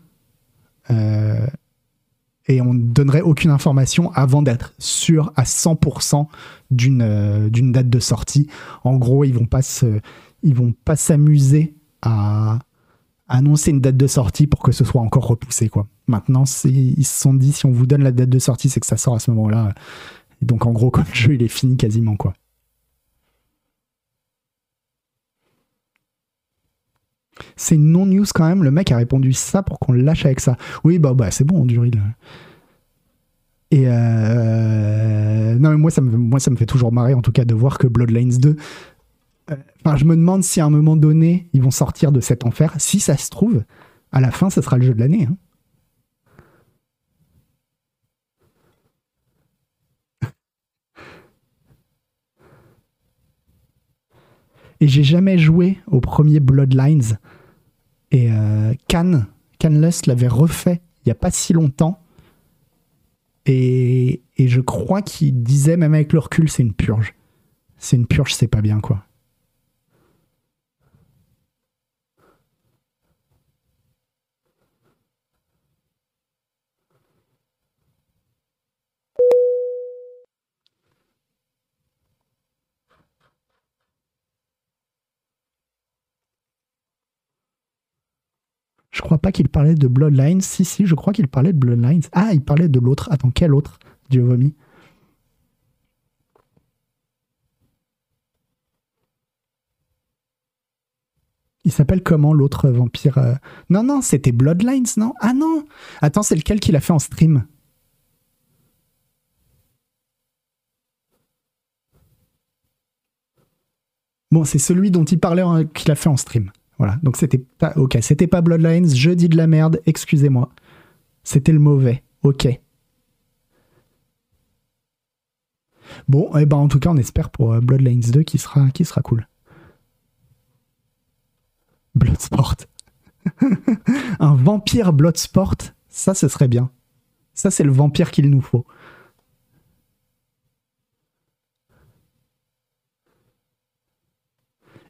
et on ne donnerait aucune information avant d'être sûr à 100% d'une euh, d'une date de sortie. En gros, ils vont vont pas s'amuser à annoncer une date de sortie pour que ce soit encore repoussé quoi. Maintenant, ils se sont dit si on vous donne la date de sortie, c'est que ça sort à ce moment-là. Donc en gros, [laughs] comme le jeu il est fini quasiment quoi. C'est non-news quand même. Le mec a répondu ça pour qu'on le lâche avec ça. Oui, bah, bah c'est bon, Duril. Et euh, non, mais moi ça, me, moi, ça me fait toujours marrer, en tout cas, de voir que Bloodlines 2. Euh, enfin, je me demande si à un moment donné, ils vont sortir de cet enfer. Si ça se trouve, à la fin, ça sera le jeu de l'année. Hein. Et j'ai jamais joué au premier Bloodlines. Et euh, Can, Canless l'avait refait il n'y a pas si longtemps. Et, et je crois qu'il disait, même avec le recul, c'est une purge. C'est une purge, c'est pas bien, quoi. Je crois pas qu'il parlait de Bloodlines. Si, si, je crois qu'il parlait de Bloodlines. Ah, il parlait de l'autre. Attends, quel autre? Dieu vomi. Il s'appelle comment l'autre vampire euh? Non, non, c'était Bloodlines, non? Ah non Attends, c'est lequel qu'il a fait en stream? Bon, c'est celui dont il parlait qu'il a fait en stream. Voilà, donc c'était pas. Ok, c'était pas Bloodlines, je dis de la merde, excusez-moi. C'était le mauvais, ok. Bon, et eh ben en tout cas, on espère pour euh, Bloodlines 2 qui sera, qui sera cool. Bloodsport. [laughs] Un vampire Bloodsport, ça, ce serait bien. Ça, c'est le vampire qu'il nous faut.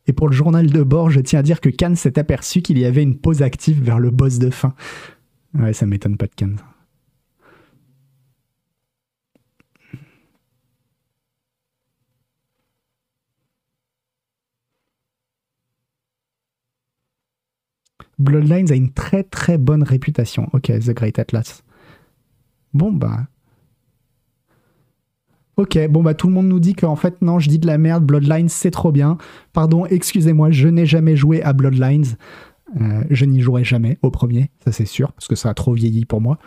Et pour le journal de bord, je tiens à dire que Khan s'est aperçu qu'il y avait une pause active vers le boss de fin. Ouais, ça m'étonne pas de Khan. Bloodlines a une très très bonne réputation. Ok, The Great Atlas. Bon bah. Ok, bon bah tout le monde nous dit qu'en fait non, je dis de la merde, Bloodlines c'est trop bien. Pardon, excusez-moi, je n'ai jamais joué à Bloodlines. Euh, je n'y jouerai jamais au premier, ça c'est sûr, parce que ça a trop vieilli pour moi.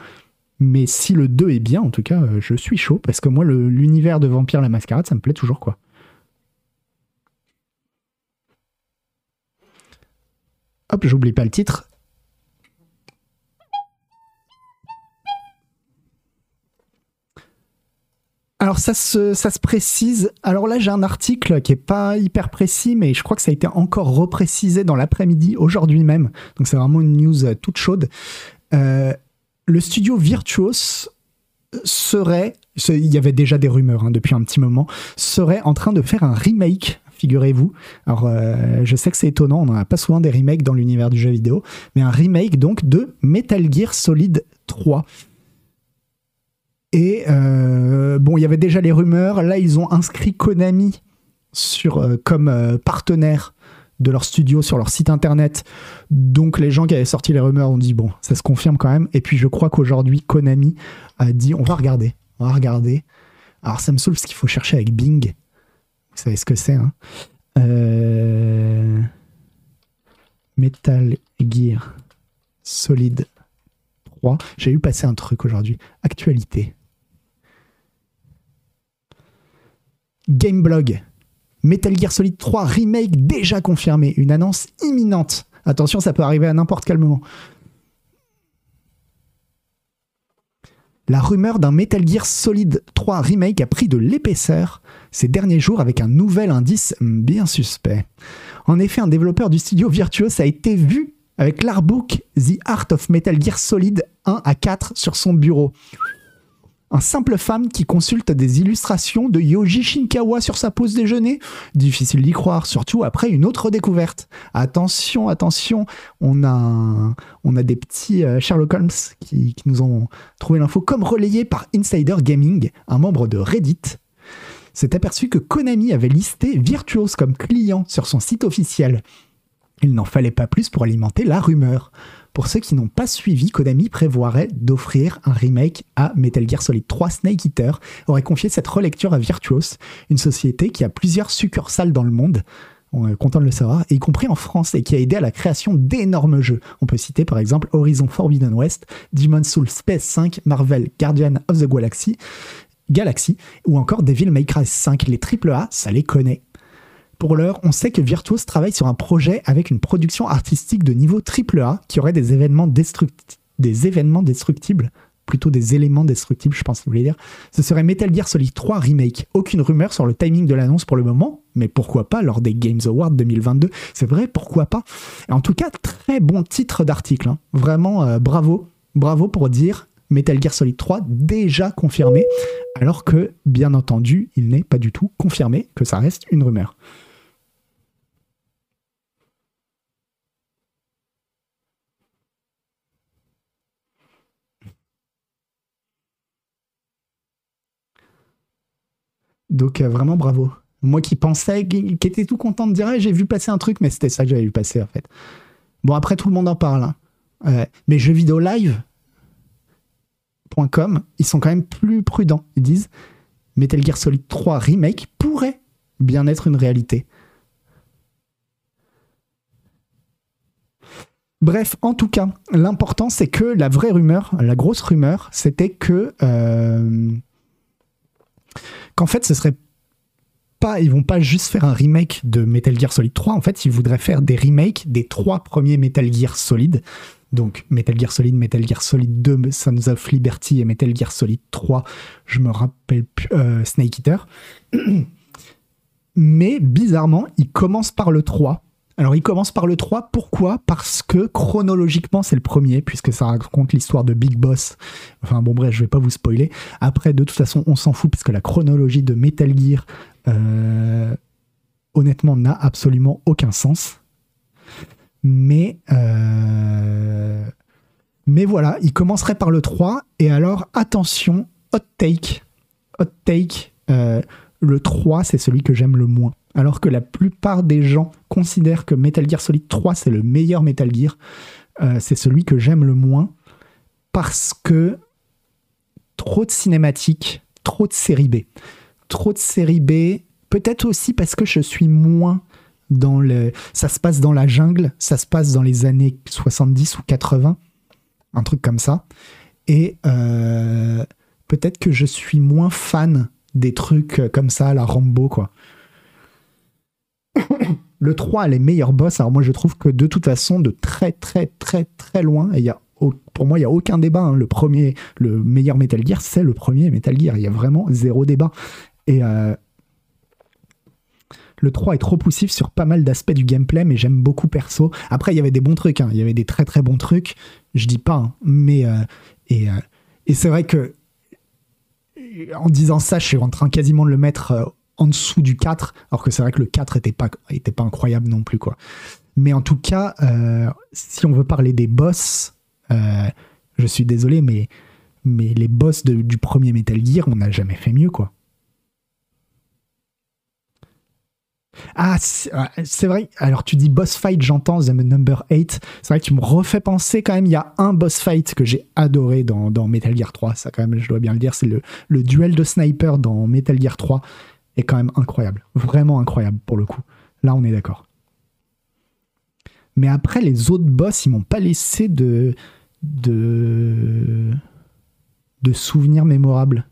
Mais si le 2 est bien, en tout cas, euh, je suis chaud, parce que moi, l'univers de Vampire la Mascarade, ça me plaît toujours, quoi. Hop, j'oublie pas le titre. Alors ça se, ça se précise. Alors là j'ai un article qui est pas hyper précis, mais je crois que ça a été encore reprécisé dans l'après-midi aujourd'hui même. Donc c'est vraiment une news euh, toute chaude. Euh, le studio Virtuos serait, il y avait déjà des rumeurs hein, depuis un petit moment, serait en train de faire un remake figurez-vous. Alors, euh, je sais que c'est étonnant, on n'en a pas souvent des remakes dans l'univers du jeu vidéo, mais un remake donc de Metal Gear Solid 3. Et euh, bon, il y avait déjà les rumeurs. Là, ils ont inscrit Konami euh, comme partenaire de leur studio sur leur site internet. Donc les gens qui avaient sorti les rumeurs ont dit bon, ça se confirme quand même. Et puis je crois qu'aujourd'hui Konami a dit on va regarder, on va regarder. Alors ça me saoule parce qu'il faut chercher avec Bing. Vous savez ce que c'est, hein euh, Metal Gear Solid 3. J'ai eu passer un truc aujourd'hui. Actualité. Gameblog. Metal Gear Solid 3 Remake déjà confirmé. Une annonce imminente. Attention, ça peut arriver à n'importe quel moment. La rumeur d'un Metal Gear Solid 3 Remake a pris de l'épaisseur ces derniers jours avec un nouvel indice bien suspect. En effet, un développeur du studio Virtuos a été vu avec l'artbook The Art of Metal Gear Solid 1 à 4 sur son bureau. Un simple fan qui consulte des illustrations de Yoji Shinkawa sur sa pause déjeuner Difficile d'y croire, surtout après une autre découverte. Attention, attention, on a, on a des petits euh, Sherlock Holmes qui, nous ont trouvé l'info comme relayé par Insider Gaming, un membre de Reddit s'est aperçu que Konami avait listé Virtuos comme client sur son site officiel. Il n'en fallait pas plus pour alimenter la rumeur. Pour ceux qui n'ont pas suivi, Konami prévoirait d'offrir un remake à Metal Gear Solid 3 Snake Eater, aurait confié cette relecture à Virtuos, une société qui a plusieurs succursales dans le monde, on est content de le savoir, y compris en France, et qui a aidé à la création d'énormes jeux. On peut citer par exemple Horizon Forbidden West, Demon's Souls PS5, Marvel Guardian of the Galaxy, Galaxy ou encore Devil May Cry 5. Les AAA, ça les connaît. Pour l'heure, on sait que Virtuos travaille sur un projet avec une production artistique de niveau AAA qui aurait des événements, des événements destructibles plutôt des éléments destructibles, je pense que vous voulez dire. Ce serait Metal Gear Solid 3 Remake. Aucune rumeur sur le timing de l'annonce pour le moment, mais pourquoi pas lors des Games Awards 2022 C'est vrai, pourquoi pas En tout cas, très bon titre d'article. Hein. Vraiment, euh, bravo. Bravo pour dire Metal Gear Solid 3 déjà confirmé, alors que, bien entendu, il n'est pas du tout confirmé, que ça reste une rumeur. Donc euh, vraiment bravo. Moi qui pensais, qui, était tout content de dire j'ai vu passer un truc, mais c'était ça que j'avais vu passer en fait. Bon après tout le monde en parle. Hein. Euh, mais jeux vidéo live, ils sont quand même plus prudents. Ils disent Metal Gear Solid 3 Remake pourrait bien être une réalité. Bref, en tout cas, l'important c'est que la vraie rumeur, la grosse rumeur, c'était que euh, qu'en fait ce serait pas, ils vont pas juste faire un remake de Metal Gear Solid 3, en fait ils voudraient faire des remakes des trois premiers Metal Gear Solid donc Metal Gear Solid, Metal Gear Solid 2, Sons of Liberty et Metal Gear Solid 3, je me rappelle plus, euh, Snake Eater. [clears throat] Mais bizarrement, il commence par le 3. Alors il commence par le 3, pourquoi? Parce que chronologiquement c'est le premier, puisque ça raconte l'histoire de Big Boss. Enfin bon bref, je vais pas vous spoiler. Après, de toute façon, on s'en fout, puisque la chronologie de Metal Gear... Euh, honnêtement n'a absolument aucun sens. Mais, euh, mais voilà, il commencerait par le 3. Et alors, attention, hot take. Hot take, euh, le 3, c'est celui que j'aime le moins. Alors que la plupart des gens considèrent que Metal Gear Solid 3, c'est le meilleur Metal Gear. Euh, c'est celui que j'aime le moins. Parce que trop de cinématiques, trop de série B. Trop de série B, peut-être aussi parce que je suis moins dans le. Ça se passe dans la jungle, ça se passe dans les années 70 ou 80, un truc comme ça. Et euh, peut-être que je suis moins fan des trucs comme ça, la Rambo, quoi. Le 3 les meilleurs boss. Alors moi, je trouve que de toute façon, de très, très, très, très loin, il y a pour moi, il n'y a aucun débat. Hein. Le premier, le meilleur Metal Gear, c'est le premier Metal Gear. Il y a vraiment zéro débat. Et euh, le 3 est trop poussif sur pas mal d'aspects du gameplay, mais j'aime beaucoup perso. Après, il y avait des bons trucs, hein. il y avait des très très bons trucs, je dis pas, hein. mais. Euh, et, euh, et c'est vrai que en disant ça, je suis en train quasiment de le mettre en dessous du 4, alors que c'est vrai que le 4 était pas, était pas incroyable non plus, quoi. Mais en tout cas, si on veut parler des boss, je suis désolé, mais, mais les boss du premier Metal Gear, on n'a jamais fait mieux, quoi. Ah, c'est vrai. Alors, tu dis boss fight, j'entends The Number 8. C'est vrai que tu me refais penser quand même. Il y a un boss fight que j'ai adoré dans, Metal Gear 3. Ça, quand même, je dois bien le dire. C'est le, le duel de sniper dans Metal Gear 3 est quand même incroyable. Vraiment incroyable pour le coup. Là, on est d'accord. Mais après, les autres boss, ils m'ont pas laissé de, de, souvenirs mémorables.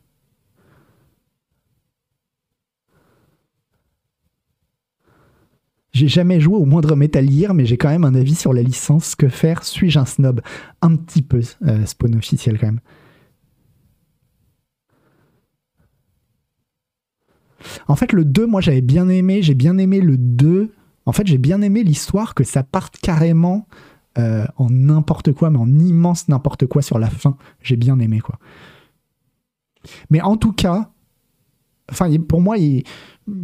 J'ai jamais joué au moindre Metal Gear, mais j'ai quand même un avis sur la licence. Que faire? Suis-je un snob? Un petit peu, euh, spawn officiel quand même. En fait, le 2, moi j'avais bien aimé, j'ai bien aimé le 2. En fait, j'ai bien aimé l'histoire que ça parte carrément euh, en n'importe quoi, mais en immense n'importe quoi sur la fin. J'ai bien aimé, quoi. Mais en tout cas, pour moi, il,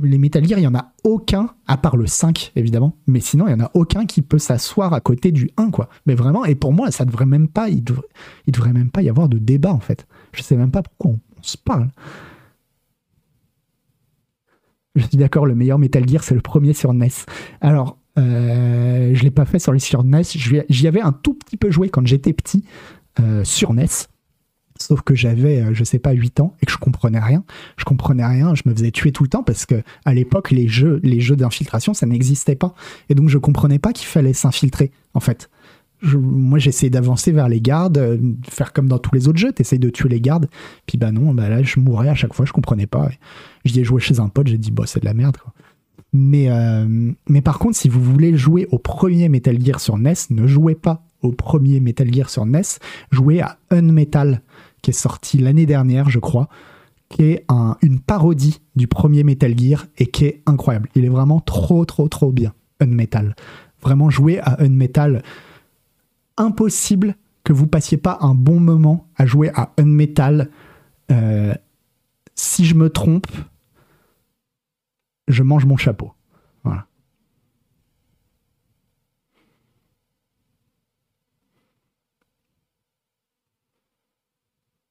les Metal Gear, il n'y en a aucun, à part le 5 évidemment, mais sinon il n'y en a aucun qui peut s'asseoir à côté du 1 quoi. Mais vraiment, et pour moi, ça devrait même pas, il devrait, devrait même pas y avoir de débat en fait. Je sais même pas pourquoi on, se parle. Je suis d'accord, le meilleur Metal Gear c'est le premier sur NES. Alors, euh, je l'ai pas fait sur les sur NES, j'y avais un tout petit peu joué quand j'étais petit euh, sur NES. Sauf que j'avais, euh, je sais pas, 8 ans et que je comprenais rien. Je comprenais rien, je me faisais tuer tout le temps parce que à l'époque, les jeux, les jeux d'infiltration, ça n'existait pas. Et donc, je comprenais pas qu'il fallait s'infiltrer, en fait. Moi, j'essayais d'avancer vers les gardes, euh, faire comme dans tous les autres jeux, t'essayes de tuer les gardes. Puis bah non, bah là, je mourais à chaque fois, je comprenais pas. J'y ai joué chez un pote, j'ai dit, bah, c'est de la merde. Mais, euh, mais par contre, si vous voulez jouer au premier Metal Gear sur NES, ne jouez pas au premier Metal Gear sur NES, jouez à Unmetal qui est sorti l'année dernière, je crois, qui est une parodie du premier Metal Gear et qui est incroyable. Il est vraiment trop, trop, trop bien. Unmetal. Vraiment jouer à Unmetal. Impossible que vous passiez pas un bon moment à jouer à Unmetal. Euh, si je me trompe, je mange mon chapeau. Voilà.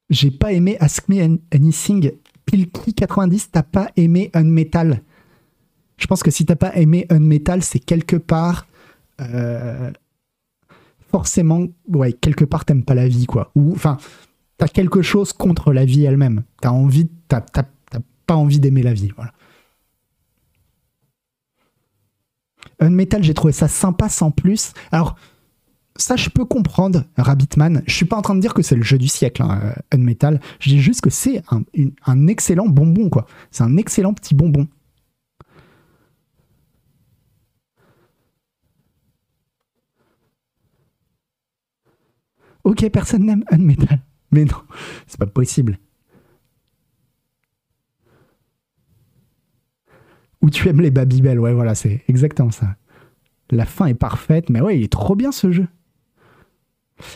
J'ai pas aimé Ask Me Anything. Pilky 90, t'as pas aimé Unmetal. Je pense que si t'as pas aimé Unmetal, c'est quelque part. Euh, forcément, ouais, quelque part, t'aimes pas la vie, quoi. Ou, enfin, t'as quelque chose contre la vie elle-même. T'as envie, pas envie d'aimer la vie, voilà. Unmetal, j'ai trouvé ça sympa sans plus. Alors, ça, je peux comprendre Rabbitman. Je suis pas en train de dire que c'est le jeu du siècle, hein, Unmetal. Je dis juste que c'est un, excellent bonbon, quoi. C'est un excellent petit bonbon. Ok, personne n'aime Unmetal. Mais non, c'est pas possible. Ou tu aimes les Babybel, ouais, voilà, c'est exactement ça. La fin est parfaite, mais ouais, il est trop bien ce jeu.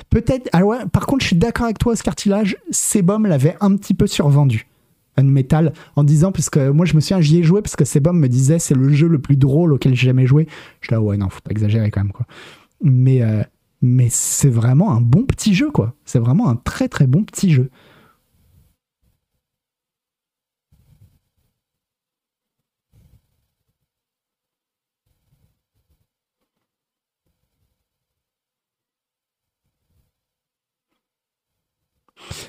Peut-être. Ah ouais, par contre, je suis d'accord avec toi, ce cartilage. Sebum l'avait un petit peu survendu. Unmetal en disant, parce que moi je me souviens, j'y ai joué parce que Sebum me disait c'est le jeu le plus drôle auquel j'ai jamais joué. Je là, ouais, non, faut pas exagérer quand même, quoi. Mais, euh, mais c'est vraiment un bon petit jeu, quoi. C'est vraiment un très très bon petit jeu.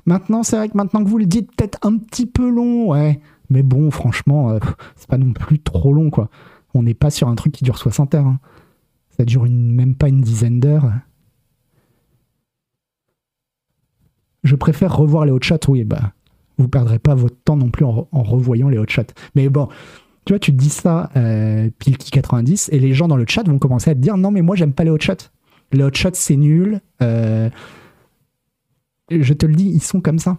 Maintenant, c'est vrai que maintenant que vous le dites, peut-être un petit peu long, ouais. Mais bon, franchement, euh, c'est pas non plus trop long, quoi. On n'est pas sur un truc qui dure 60 heures. Hein. Ça dure même pas une dizaine d'heures. Je préfère revoir les hotshots, oui, bah, vous perdrez pas votre temps non plus en, revoyant les hotshots. Mais bon, tu vois, tu te dis ça, euh, Pilki 90, et les gens dans le chat vont commencer à te dire non, mais moi, j'aime pas les hotshots. Les hotshots, c'est nul. Euh, je te le dis, ils sont comme ça.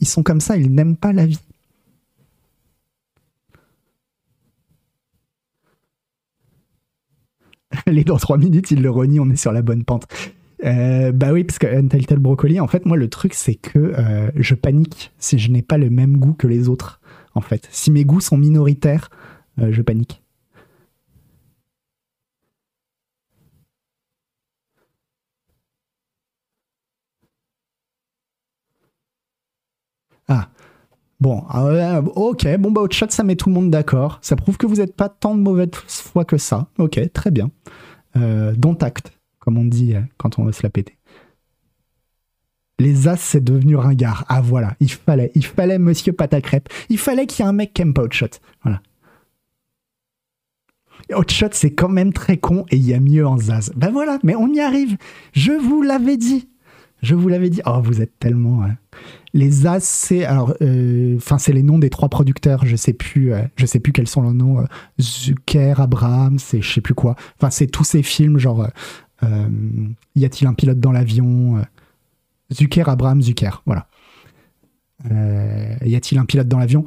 Ils sont comme ça, ils n'aiment pas la vie. [laughs] Allez, dans trois minutes, il le renie, on est sur la bonne pente. Euh, bah oui, parce que Untitled Broccoli, en fait, moi, le truc, c'est que euh, je panique si je n'ai pas le même goût que les autres, en fait. Si mes goûts sont minoritaires, euh, je panique. Ah. Bon, ah ok, bon bah au chat ça met tout le monde d'accord. Ça prouve que vous n'êtes pas tant de mauvaise foi que ça. Ok, très bien. Euh, don't act, comme on dit euh, quand on veut se la péter. Les as, c'est devenu ringard. Ah voilà, il fallait, il fallait Monsieur Patacrep. Il fallait qu'il y ait un mec qui aime pas Hotshot. Voilà. Hotshot, c'est quand même très con et il y a mieux en Zaz. Ben voilà, mais on y arrive. Je vous l'avais dit. Je vous l'avais dit. Oh, vous êtes tellement. Hein. Les As, c'est alors, euh, enfin, c'est les noms des trois producteurs. Je sais plus, euh, je sais plus quels sont leurs noms. Euh, Zucker, Abraham, c'est je sais plus quoi. Enfin, c'est tous ces films genre. Y a-t-il un pilote dans l'avion Zucker, Abraham, Zucker. Voilà. y a-t-il un pilote dans l'avion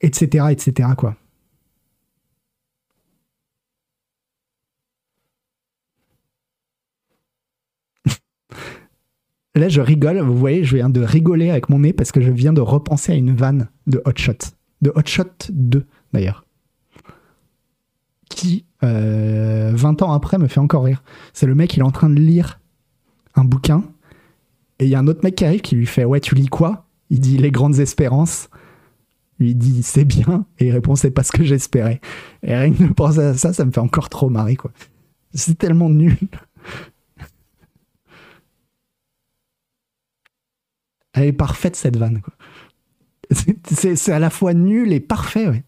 Etc. Etc. Quoi. [laughs] Là, je rigole. Vous voyez, je viens de rigoler avec mon nez parce que je viens de repenser à une vanne de Hotshot. De Hotshot 2, d'ailleurs. Qui, 20 euh, ans après, me fait encore rire. C'est le mec, il est en train de lire un bouquin. Et il y a un autre mec qui arrive qui lui fait Ouais, tu lis quoi? Il dit Les grandes espérances. Il dit C'est bien. Et il répond C'est pas ce que j'espérais. Et rien que de penser à ça, ça me fait encore trop marrer, quoi. C'est tellement nul. Elle est parfaite cette vanne. C'est à la fois nul et parfait. Ouais.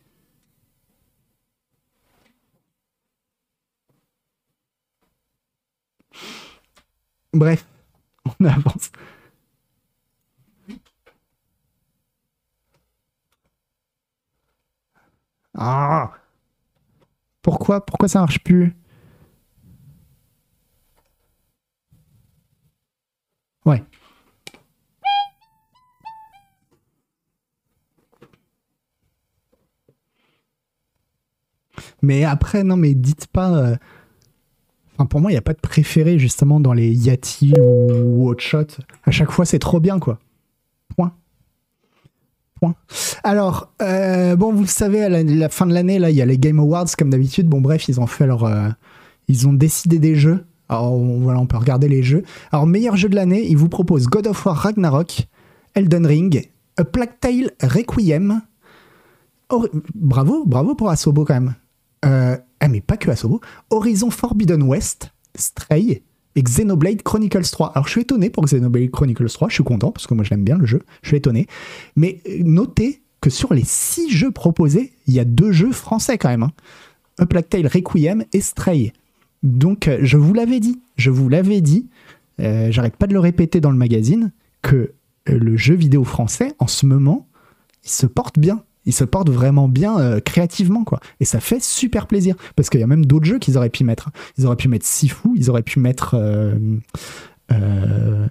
Bref, on avance. Ah Pourquoi Pourquoi ça marche plus? Ouais. Mais après, non, mais dites pas. Euh, enfin, pour moi, il n'y a pas de préféré justement dans les Yati ou, Hotshot. À chaque fois, c'est trop bien, quoi. Point. Point. Alors, euh, bon, vous le savez, à la, fin de l'année, là, il y a les Game Awards, comme d'habitude. Bon, bref, ils ont fait leur. Euh, ils ont décidé des jeux. Alors, voilà, on peut regarder les jeux. Alors, meilleur jeu de l'année, ils vous proposent God of War Ragnarok, Elden Ring, A Plague Tale Requiem. bravo, bravo pour Asobo quand même. Euh, ah, mais pas que Asobo. Horizon Forbidden West, Stray et Xenoblade Chronicles 3. Alors je suis étonné pour Xenoblade Chronicles 3, je suis content parce que moi je l'aime bien le jeu, je suis étonné. Mais euh, notez que sur les six jeux proposés, il y a deux jeux français quand même. Hein. A Plague Tale Requiem et Stray. Donc euh, je vous l'avais dit, je vous l'avais dit, j'arrête pas de le répéter dans le magazine, que le jeu vidéo français en ce moment, il se porte bien il se porte vraiment bien euh, créativement, quoi. Et ça fait super plaisir. Parce qu'il y a même d'autres jeux qu'ils auraient pu mettre. Ils auraient pu mettre Sifu, ils auraient pu mettre. Euh, euh.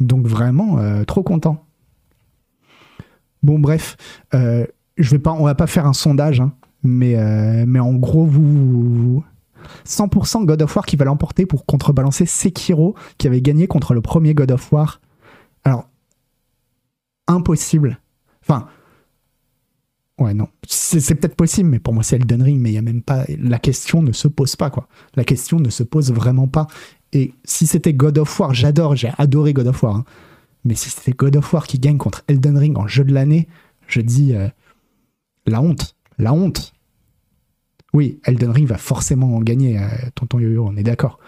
Donc vraiment, euh, trop content. Bon, bref, je vais pas, on va pas faire un sondage, hein, mais, mais en gros, vous, 100% God of War qui va l'emporter pour contrebalancer Sekiro qui avait gagné contre le premier God of War impossible. Enfin, ouais, non. C'est peut-être possible, mais pour moi, c'est Elden Ring, mais il y a même pas. La question ne se pose pas, quoi. La question ne se pose vraiment pas. Et si c'était God of War, j'adore, j'ai adoré God of War. Hein. Mais si c'était God of War qui gagne contre Elden Ring en jeu de l'année, je dis euh, la honte, la honte. Oui, Elden Ring va forcément en gagner, euh, tonton Yo-Yo, on est d'accord.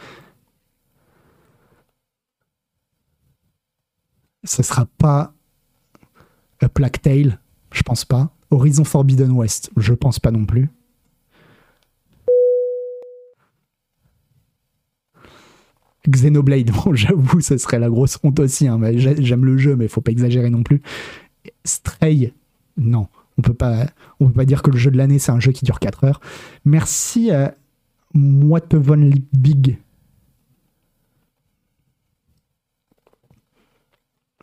Ce sera pas A Plague Tale, je pense pas. Horizon Forbidden West, je pense pas non plus. Xenoblade, [laughs] bon, j'avoue, ce serait la grosse honte aussi. Hein, J'aime le jeu, mais il faut pas exagérer non plus. Stray, non. On peut pas, on peut pas dire que le jeu de l'année, c'est un jeu qui dure 4 heures. Merci à Moite von Big.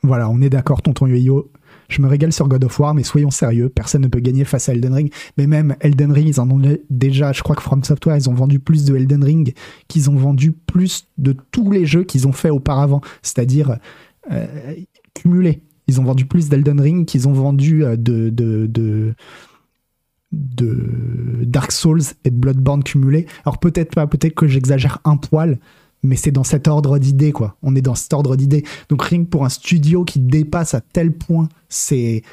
Voilà, on est d'accord, tonton Yo-Yo. Je me régale sur God of War, mais soyons sérieux, personne ne peut gagner face à Elden Ring. Mais même Elden Ring, ils en ont déjà, je crois que From Software, ils ont vendu plus de Elden Ring qu'ils ont vendu plus de tous les jeux qu'ils ont fait auparavant, c'est-à-dire euh, cumulés. Ils ont vendu plus d'Elden Ring qu'ils ont vendu euh, de, Dark Souls et de Bloodborne cumulés. Alors peut-être peut-être que j'exagère un poil, mais c'est dans cet ordre d'idées, quoi. On est dans cet ordre d'idées. Donc rien que pour un studio qui dépasse à tel point ses,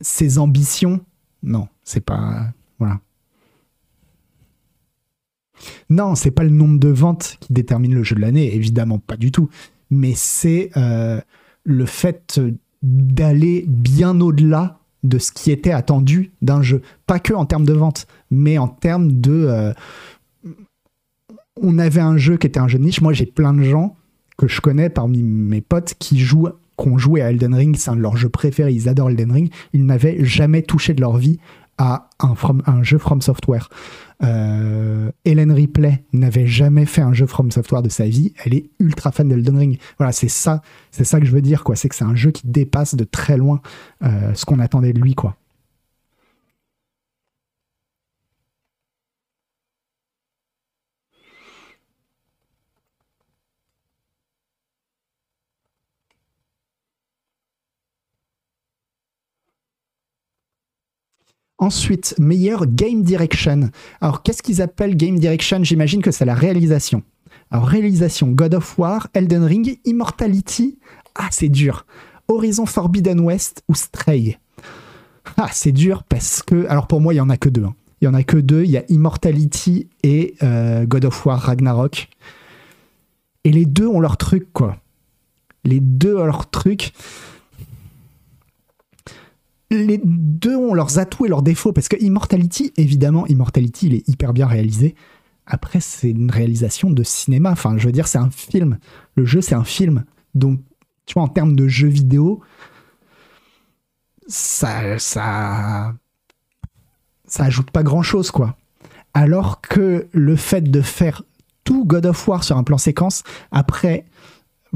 ses ambitions, non, c'est pas... Voilà. Non, c'est pas le nombre de ventes qui détermine le jeu de l'année, évidemment pas du tout. Mais c'est euh, le fait d'aller bien au-delà de ce qui était attendu d'un jeu. Pas que en termes de vente, mais en termes de... Euh, on avait un jeu qui était un jeu de niche. Moi, j'ai plein de gens que je connais parmi mes potes qui jouent, qui ont joué à Elden Ring. C'est un de leurs jeux préférés. Ils adorent Elden Ring. Ils n'avaient jamais touché de leur vie à un, jeu From Software. Euh, Hélène Ripley n'avait jamais fait un jeu From Software de sa vie. Elle est ultra fan d'Elden Ring. Voilà, c'est ça, c'est ça que je veux dire. C'est que c'est un jeu qui dépasse de très loin euh, ce qu'on attendait de lui. Ensuite, meilleur game direction. Alors, qu'est-ce qu'ils appellent game direction? J'imagine que c'est la réalisation. Alors, réalisation, God of War, Elden Ring, Immortality. Ah, c'est dur. Horizon Forbidden West ou Stray? Ah, c'est dur parce que. Alors, pour moi, il y en a que deux. Hein. Il y en a que deux. Il y a Immortality et euh, God of War Ragnarok. Et les deux ont leur truc, quoi. Les deux ont leur truc les deux ont leurs atouts et leurs défauts parce que Immortality, évidemment, Immortality, il est hyper bien réalisé. Après, c'est une réalisation de cinéma. Enfin, je veux dire, c'est un film. Le jeu, c'est un film. Donc, tu vois, en termes de jeu vidéo, ça, ça, ça ajoute pas grand chose, quoi. Alors que le fait de faire tout God of War sur un plan séquence, après,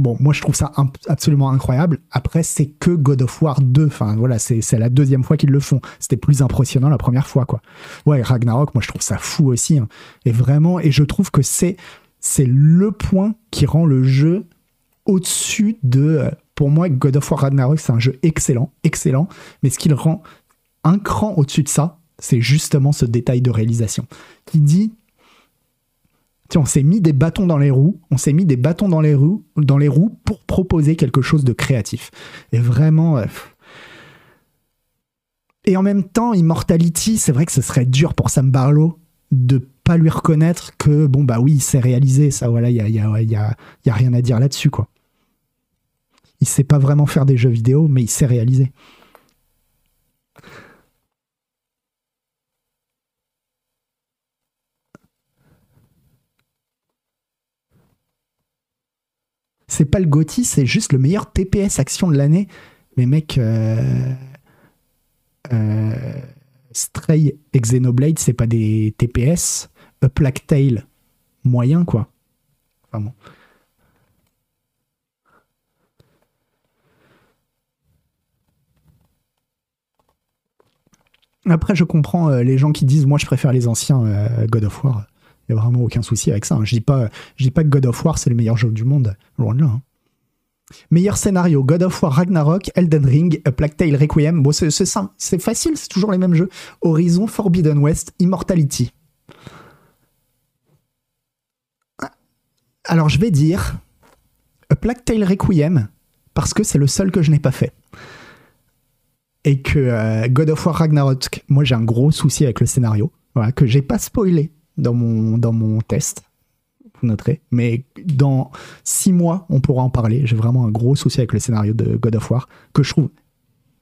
bon, moi je trouve ça absolument incroyable. Après, c'est que God of War 2. Enfin, voilà, c'est la deuxième fois qu'ils le font. C'était plus impressionnant la première fois, quoi. Ouais, Ragnarok, moi je trouve ça fou aussi. Hein. Et vraiment, et je trouve que c'est c'est le point qui rend le jeu au-dessus de. Pour moi, God of War Ragnarok, c'est un jeu excellent, excellent. Mais ce qui le rend un cran au-dessus de ça, c'est justement ce détail de réalisation qui dit on s'est mis des bâtons dans les roues, on s'est mis des bâtons dans les roues, dans les roues pour proposer quelque chose de créatif. Et vraiment. Euh, et en même temps, Immortality, c'est vrai que ce serait dur pour Sam Barlow de pas lui reconnaître que bon bah oui, c'est réalisé, ça voilà, il y a, y, a, y, a, y a rien à dire là-dessus quoi. Il sait pas vraiment faire des jeux vidéo, mais il sait réaliser. C'est pas le GOTY, c'est juste le meilleur TPS action de l'année. Mais mec, euh, euh, Stray et Xenoblade, c'est pas des TPS. A Plague Tale, moyen quoi. Vraiment. Après, je comprends euh, les gens qui disent Moi, je préfère les anciens God of War n'y a vraiment aucun souci avec ça. Hein. Je dis pas, dis pas que God of War c'est le meilleur jeu du monde, loin de là. Hein. Meilleur scénario, God of War Ragnarok, Elden Ring, A Plague Tale Requiem. Bon, c'est simple, c'est facile, c'est toujours les mêmes jeux. Horizon, Forbidden West, Immortality. Alors je vais dire A Plague Tale Requiem parce que c'est le seul que je n'ai pas fait. Et que euh, God of War Ragnarok, moi j'ai un gros souci avec le scénario, que j'ai pas spoilé dans mon, dans mon test vous noterez. Mais dans six mois, on pourra en parler. J'ai vraiment un gros souci avec le scénario de God of War, que je trouve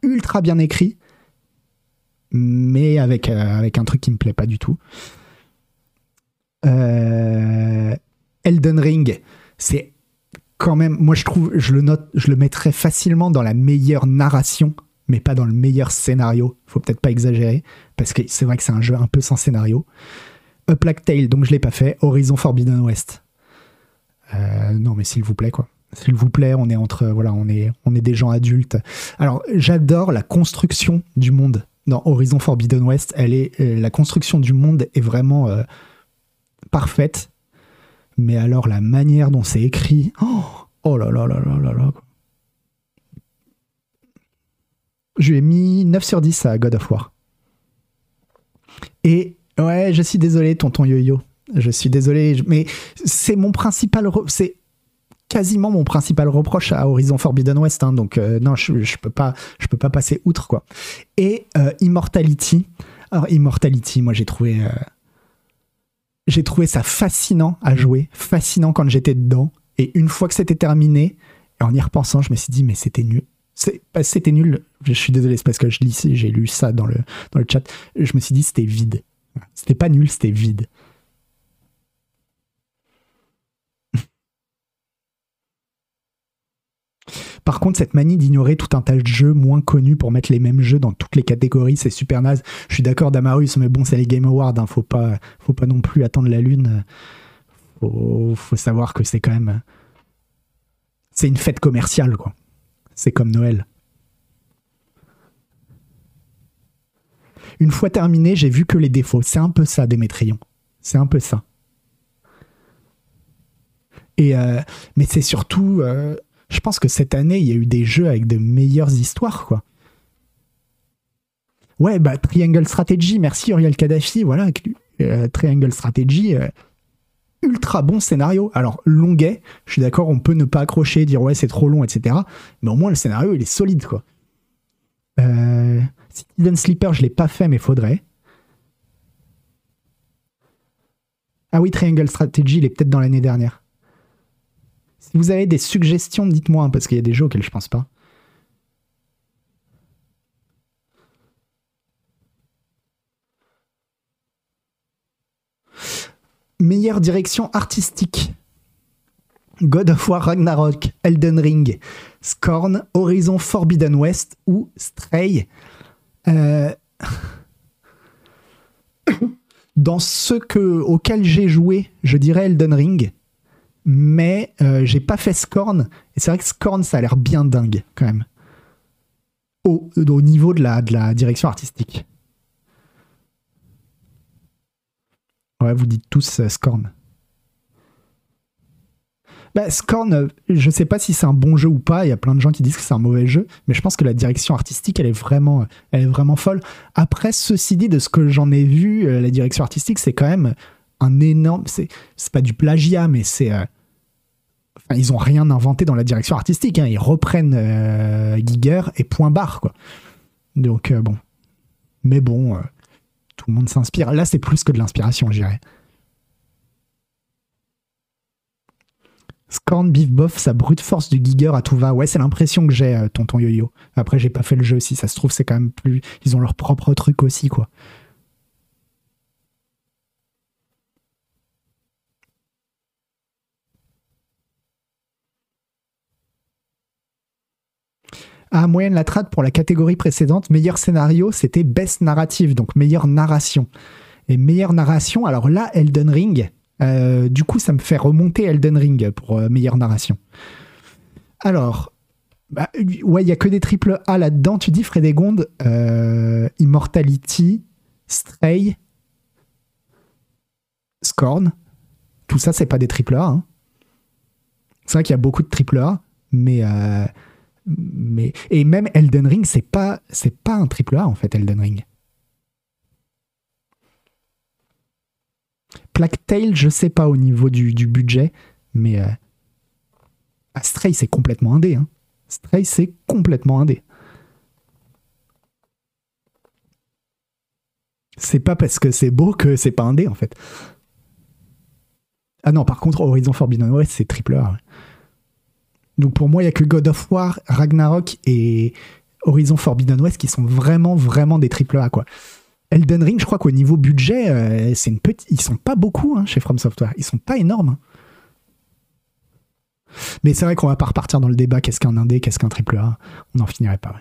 ultra bien écrit, mais avec, euh, avec un truc qui me plaît pas du tout. Euh, Elden Ring, c'est quand même, moi je trouve, je le note, je le mettrais facilement dans la meilleure narration, mais pas dans le meilleur scénario. Faut peut-être pas exagérer, parce que c'est vrai que c'est un jeu un peu sans scénario. A Plague Tale, donc je l'ai pas fait. Horizon Forbidden West. Euh, non, mais s'il vous plaît, quoi. S'il vous plaît, on est entre, voilà, on est, on est des gens adultes. Alors, j'adore la construction du monde dans Horizon Forbidden West. Elle est, euh, la construction du monde est vraiment euh, parfaite. Mais alors, la manière dont c'est écrit, oh, oh là là là là là là. Je lui ai mis 9 sur 10 à God of War. Et Ouais, je suis désolé, tonton Yo-Yo. Je suis désolé, mais c'est mon principal. C'est quasiment mon principal reproche à Horizon Forbidden West. Hein, donc, euh, non, je, je, peux pas, je peux pas passer outre, quoi. Et euh, Immortality. Alors, Immortality, moi, j'ai trouvé. Euh, j'ai trouvé ça fascinant à jouer, fascinant quand j'étais dedans. Et une fois que c'était terminé, en y repensant, je me suis dit, mais c'était nul. C'était nul. Je suis désolé, c'est parce que j'ai lu ça dans le, dans le chat. Je me suis dit, c'était vide. C'était pas nul, c'était vide. Par contre, cette manie d'ignorer tout un tas de jeux moins connus pour mettre les mêmes jeux dans toutes les catégories, c'est super naze. Je suis d'accord, Damarus, mais bon, c'est les Game Awards, hein, faut, pas, faut pas non plus attendre la lune. Faut, faut savoir que c'est quand même. C'est une fête commerciale, quoi. C'est comme Noël. Une fois terminé, j'ai vu que les défauts. C'est un peu ça, Démétrion. C'est un peu ça. Et euh, mais c'est surtout, euh, je pense que cette année, il y a eu des jeux avec de meilleures histoires, quoi. Ouais, bah Triangle Strategy, merci Uriel Kadhafi, voilà, euh, Triangle Strategy, ultra bon scénario. Alors longuet, je suis d'accord, on peut ne pas accrocher, dire ouais c'est trop long, etc. Mais au moins le scénario il est solide, quoi. Citizen Sleeper, je l'ai pas fait, mais faudrait. Ah oui, Triangle Strategy, il est peut-être dans l'année dernière. Si vous avez des suggestions, dites-moi, hein, parce qu'il y a des jeux auxquels je pense pas. Meilleure direction artistique. God of War Ragnarok, Elden Ring, Scorn, Horizon Forbidden West ou Stray. Euh, [coughs] dans ce que, auquel j'ai joué, je dirais Elden Ring, mais euh, j'ai pas fait Scorn. Et c'est vrai que Scorn, ça a l'air bien dingue quand même. Au, au niveau de la, de la direction artistique. Ouais, vous dites tous euh, Scorn. Bah, Scorn, euh, je sais pas si c'est un bon jeu ou pas. Il y a plein de gens qui disent que c'est un mauvais jeu, mais je pense que la direction artistique, elle est vraiment, elle est vraiment folle. Après, ceci dit, de ce que j'en ai vu, euh, la direction artistique, c'est quand même un énorme. C'est, pas du plagiat, mais c'est. Euh, enfin, ils ont rien inventé dans la direction artistique. Hein. Ils reprennent Giger et point barre, quoi. Donc, bon. Mais bon, tout le monde s'inspire. Là, c'est plus que de l'inspiration, je dirais. Scorn, Beef Boff, sa brute force du Giger à tout va. Ouais, c'est l'impression que j'ai, euh, tonton Yo-Yo. Après, j'ai pas fait le jeu. Si ça se trouve, c'est quand même plus. Ils ont leur propre truc aussi, quoi. À moyenne la trad pour la catégorie précédente, meilleur scénario, c'était best narrative, donc meilleure narration. Et meilleure narration, alors là, Elden Ring, euh, du coup, ça me fait remonter Elden Ring pour euh, meilleure narration. Alors, bah, ouais, il n'y a que des triple A là-dedans. Tu dis Frédégonde, euh, Immortality, Stray, Scorn. Tout ça, c'est pas des triple A. Hein. C'est vrai qu'il y a beaucoup de triple A. Mais, euh, mais et même Elden Ring, c'est pas c'est pas un triple A en fait Elden Ring. Plague Tale, je sais pas au niveau du, budget, mais euh, ah, Stray c'est complètement indé. Hein. Stray c'est complètement indé. C'est pas parce que c'est beau que c'est pas indé en fait. Ah non, par contre, Horizon Forbidden West, c'est triple A. Donc pour moi, il n'y a que God of War, Ragnarok et Horizon Forbidden West qui sont vraiment, vraiment des triple A, quoi. Elden Ring, je crois qu'au niveau budget, euh, ils sont pas beaucoup hein, chez From Software. Ils sont pas énormes. Hein. Mais c'est vrai qu'on va pas repartir dans le débat qu'est-ce qu'un indé, qu'est-ce qu'un triple A. On n'en finirait pas.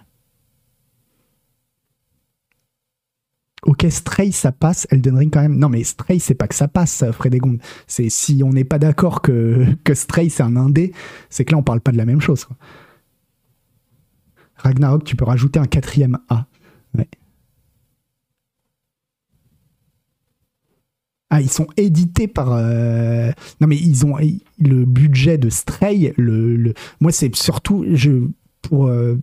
Ok, Stray, ça passe. Elden Ring, quand même. Non, mais Stray, c'est pas que ça passe, Frédégonde. C'est si on n'est pas d'accord que, que Stray, c'est un indé, c'est que là, on parle pas de la même chose. Ragnarok, tu peux rajouter un quatrième A. Ah, ils sont édités par. Euh, non, mais ils ont le budget de Stray. Le, Moi, c'est surtout. Je... Pour. Euh,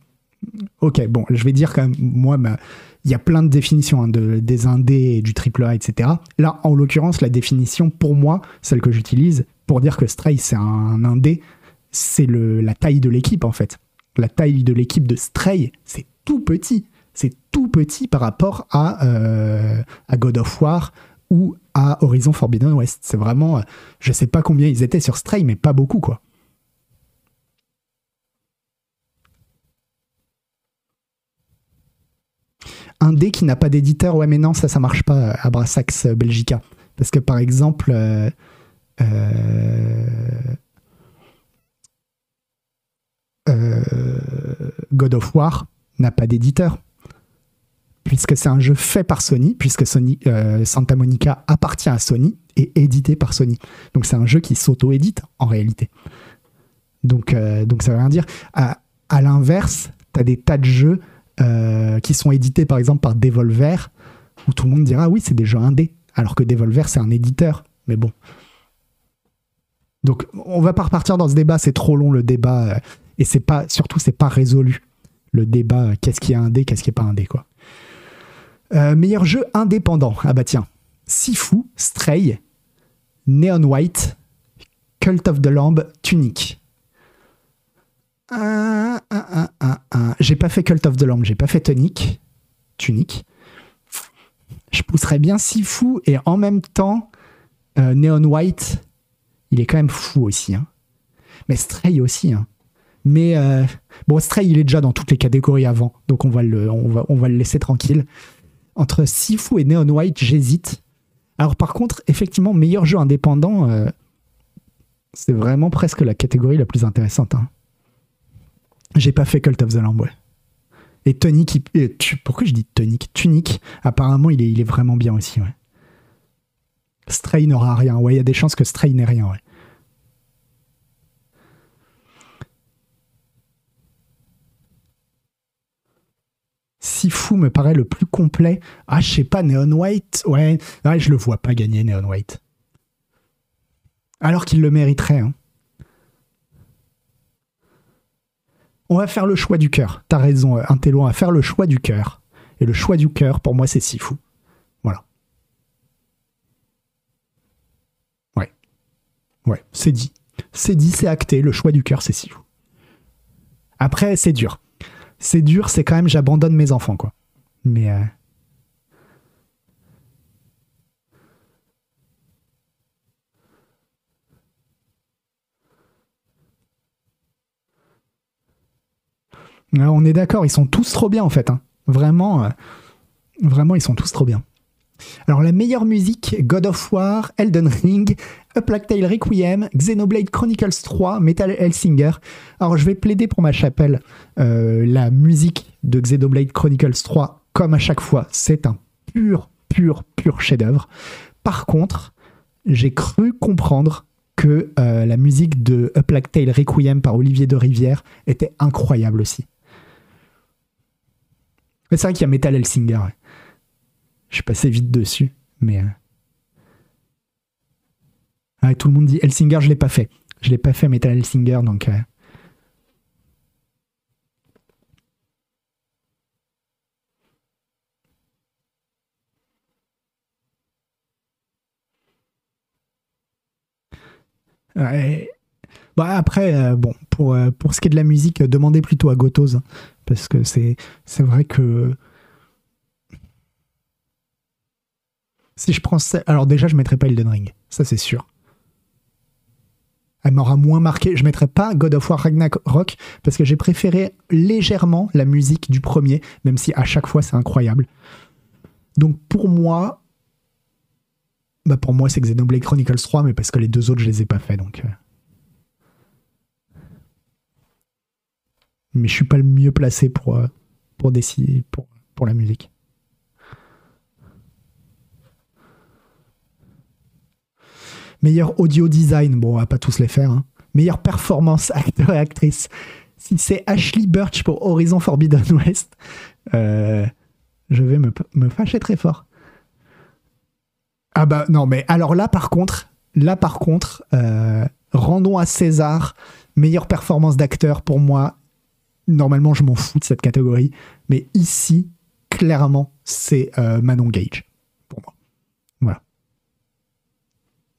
ok, bon, je vais dire quand même. Moi, ma il y a plein de définitions hein, de, des indés et du triple A, etc. Là, en l'occurrence, la définition, pour moi, celle que j'utilise pour dire que Stray, c'est un indé, c'est la taille de l'équipe, en fait. La taille de l'équipe de Stray, c'est tout petit. C'est tout petit par rapport à, euh, à God of War ou à Horizon Forbidden West. C'est vraiment, je sais pas combien ils étaient sur Stray, mais pas beaucoup, quoi. un dé qui n'a pas d'éditeur, ouais, mais non, ça, ça marche pas à Brassax euh, Belgica. Parce que par exemple, euh, euh, God of War n'a pas d'éditeur. Puisque c'est un jeu fait par Sony, puisque Sony, Santa Monica appartient à Sony et édité par Sony. Donc c'est un jeu qui s'auto-édite en réalité. Donc, donc ça veut rien dire. À, l'inverse, tu as des tas de jeux euh, qui sont édités par exemple par Devolver, où tout le monde dira oui, c'est des jeux indés, alors que Devolver c'est un éditeur. Mais bon. Donc on va pas repartir dans ce débat, c'est trop long le débat, euh, et c'est pas, surtout c'est pas résolu le débat euh, qu'est-ce qui est indé, qu'est-ce qui est pas indé quoi. Meilleur jeu indépendant, ah bah tiens, Sifu, Stray, Neon White, Cult of the Lamb, Tunic. J'ai pas fait Cult of the Lamb, j'ai pas fait Tonic. Tunic. Je pousserais bien Sifu et en même temps, euh, Neon White, il est quand même fou aussi. Hein. Mais Stray aussi. Hein. Mais euh, bon, Stray, il est déjà dans toutes les catégories avant, donc on va le, on va, on va le laisser tranquille. Entre Sifu et Neon White, j'hésite. Alors par contre, effectivement, meilleur jeu indépendant, euh, c'est vraiment presque la catégorie la plus intéressante. Hein. J'ai pas fait Cult of the Lamb, ouais. Et Tonic, pourquoi je dis Tonic Tunic, apparemment, il est, il est vraiment bien aussi, ouais. Stray n'aura rien, ouais, il y a des chances que Stray n'ait rien, ouais. Sifu me paraît le plus complet. Ah, je sais pas, Neon White, ouais, je le vois pas gagner Neon White. Alors qu'il le mériterait, hein. on va faire le choix du cœur. T'as raison, Intello, on va faire le choix du cœur. Et le choix du cœur, pour moi, c'est Sifu. Voilà. Ouais. Ouais, c'est dit. C'est dit, c'est acté. Le choix du cœur, c'est Sifu. Après, c'est dur. C'est dur, c'est quand même, j'abandonne mes enfants, quoi. Mais. Euh, on est d'accord, ils sont tous trop bien en fait. Hein. Vraiment, euh, vraiment, ils sont tous trop bien. Alors la meilleure musique, God of War, Elden Ring, A Plague Tale Requiem, Xenoblade Chronicles 3, Metal Hellsinger. Alors je vais plaider pour ma chapelle. Euh, la musique de Xenoblade Chronicles 3, comme à chaque fois, c'est un pur, pur, pur chef-d'œuvre. Par contre, j'ai cru comprendre que euh, la musique de A Plague Tale Requiem par Olivier de Rivière était incroyable aussi c'est vrai qu'il y a Metal Hellsinger. Je suis passé vite dessus, mais. Euh, ah, tout le monde dit Elsinger, je l'ai pas fait. Je l'ai pas fait, Metal Elsinger, donc. Euh, ouais. Bah, après, euh, bon, pour, pour ce qui est de la musique, demandez plutôt à Gotos, hein, parce que c'est vrai que Si je prends ça. Alors, déjà, je mettrai pas Elden Ring. Ça, c'est sûr elle m'aura moins marqué. Je mettrai pas God of War Ragnarok parce que j'ai préféré légèrement la musique du premier, même si à chaque fois c'est incroyable. Donc pour moi, bah pour moi c'est Xenoblade Chronicles 3, mais parce que les deux autres je les ai pas fait donc. Euh. Mais je suis pas le mieux placé pour, euh, pour décider pour, pour la musique. Meilleur audio design, bon, on va pas tous les faire. Hein. Meilleure performance, acteur et actrice. Si c'est Ashley Birch pour Horizon Forbidden West, euh, je vais me, fâcher très fort. Ah bah non, mais alors là par contre, là par contre, euh, rendons à César meilleure performance d'acteur pour moi. Normalement, je m'en fous de cette catégorie, mais ici, clairement, c'est euh, Manon Gage.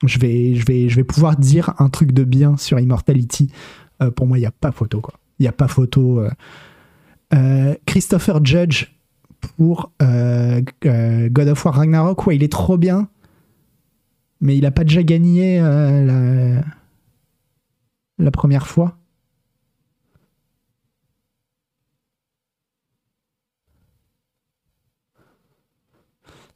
Je vais, je, vais, je vais pouvoir dire un truc de bien sur Immortality. Euh, pour moi, il n'y a pas photo. quoi. Il a pas photo. Euh. Euh, Christopher Judge pour God of War Ragnarok, ouais, il est trop bien. Mais il n'a pas déjà gagné la première fois.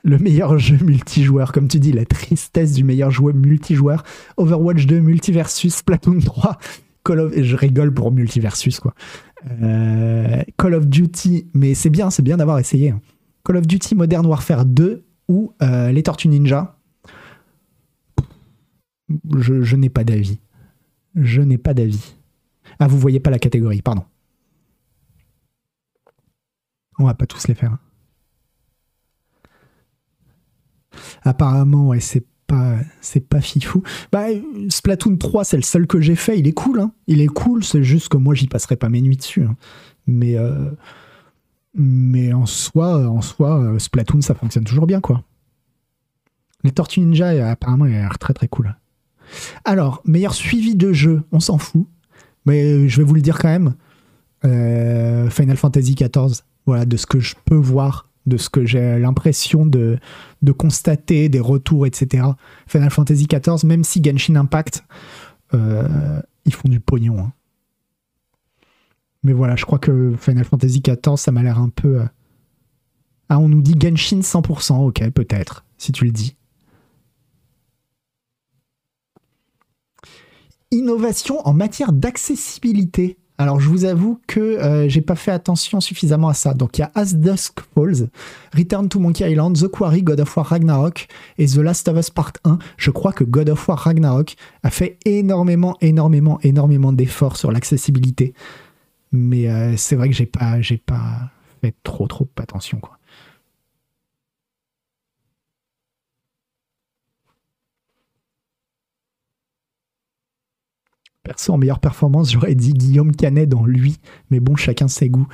Le meilleur jeu multijoueur, comme tu dis, la tristesse du meilleur joueur multijoueur, Overwatch 2, Multiversus, Splatoon 3, Call of, je rigole pour Multiversus, quoi. Euh, Call of Duty, mais c'est bien, c'est bien d'avoir essayé. Hein. Call of Duty Modern Warfare 2 ou euh, les Tortues Ninja. Je, je n'ai pas d'avis. Je n'ai pas d'avis. Ah, vous voyez pas la catégorie, pardon. On va pas tous les faire. Hein. Apparemment, c'est pas, c'est pas fifou. Bah, Splatoon 3, c'est le seul que j'ai fait. Il est cool, hein. Il est cool, c'est juste que moi, j'y passerai pas mes nuits dessus. Hein. Mais, euh, mais en soi, en soi, euh, Splatoon, ça fonctionne toujours bien, quoi. Les Tortues Ninja, apparemment, il a l'air très très cool. Alors, meilleur suivi de jeu, on s'en fout. Mais euh, je vais vous le dire quand même. Final Fantasy XIV, voilà, de ce que je peux voir de ce que j'ai l'impression de, constater, des retours, etc. Final Fantasy XIV, même si Genshin Impact, euh, ils font du pognon. Hein. Mais voilà, je crois que Final Fantasy XIV, ça m'a l'air un peu... Euh, ah, on nous dit Genshin 100%, ok, peut-être, si tu le dis. Innovation en matière d'accessibilité. Alors je vous avoue que euh, j'ai pas fait attention suffisamment à ça. Donc il y a As Dusk Falls, Return to Monkey Island, The Quarry, God of War Ragnarok et The Last of Us Part 1. Je crois que God of War Ragnarok a fait énormément, énormément, énormément d'efforts sur l'accessibilité. Mais euh, c'est vrai que j'ai pas, j'ai pas fait trop, trop attention quoi. Perso, en meilleure performance, j'aurais dit Guillaume Canet dans lui, mais bon, chacun ses goûts.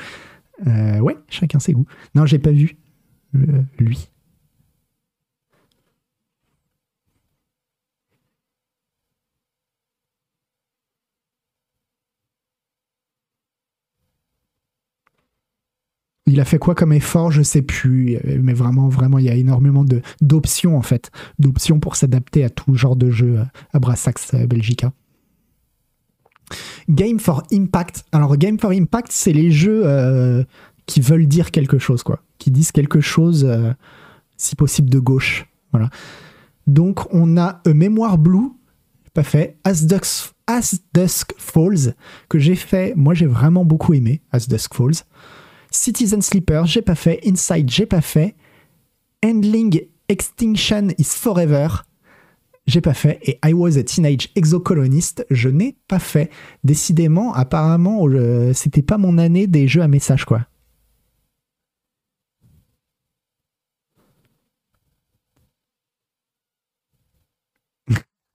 Euh, ouais, chacun ses goûts. Non, j'ai pas vu euh, lui. Il a fait quoi comme effort Je sais plus, mais vraiment, vraiment, il y a énormément d'options en fait, d'options pour s'adapter à tout genre de jeu à Brassax Belgica. Game for Impact. Alors, Game for Impact, c'est les jeux euh, qui veulent dire quelque chose, quoi. Qui disent quelque chose, euh, si possible, de gauche. Voilà. Donc, on a A Mémoire Blue, pas fait. As Dusk, As Dusk Falls, que j'ai fait. Moi, j'ai vraiment beaucoup aimé As Dusk Falls. Citizen Sleeper, j'ai pas fait. Inside, j'ai pas fait. Handling Extinction is Forever, j'ai pas fait. Et I Was a Teenage Exocolonist, je n'ai pas fait. Décidément, apparemment, c'était pas mon année des jeux à message, quoi. [laughs]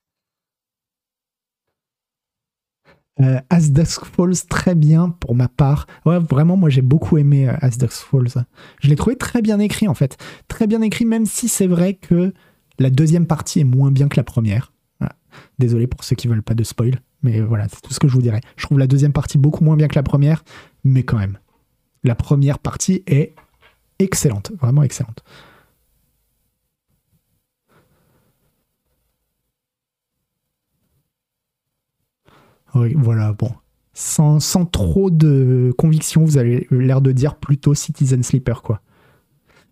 Euh, As Dusk Falls, très bien pour ma part. Ouais, vraiment, moi j'ai beaucoup aimé euh, As Dusk Falls. Je l'ai trouvé très bien écrit en fait. Très bien écrit, même si c'est vrai que la deuxième partie est moins bien que la première. Désolé pour ceux qui veulent pas de spoil, mais voilà, c'est tout ce que je vous dirais. Je trouve la deuxième partie beaucoup moins bien que la première, mais quand même. La première partie est excellente, vraiment excellente. Oui, voilà, bon. Sans, trop de conviction, vous avez l'air de dire plutôt Citizen Sleeper, quoi.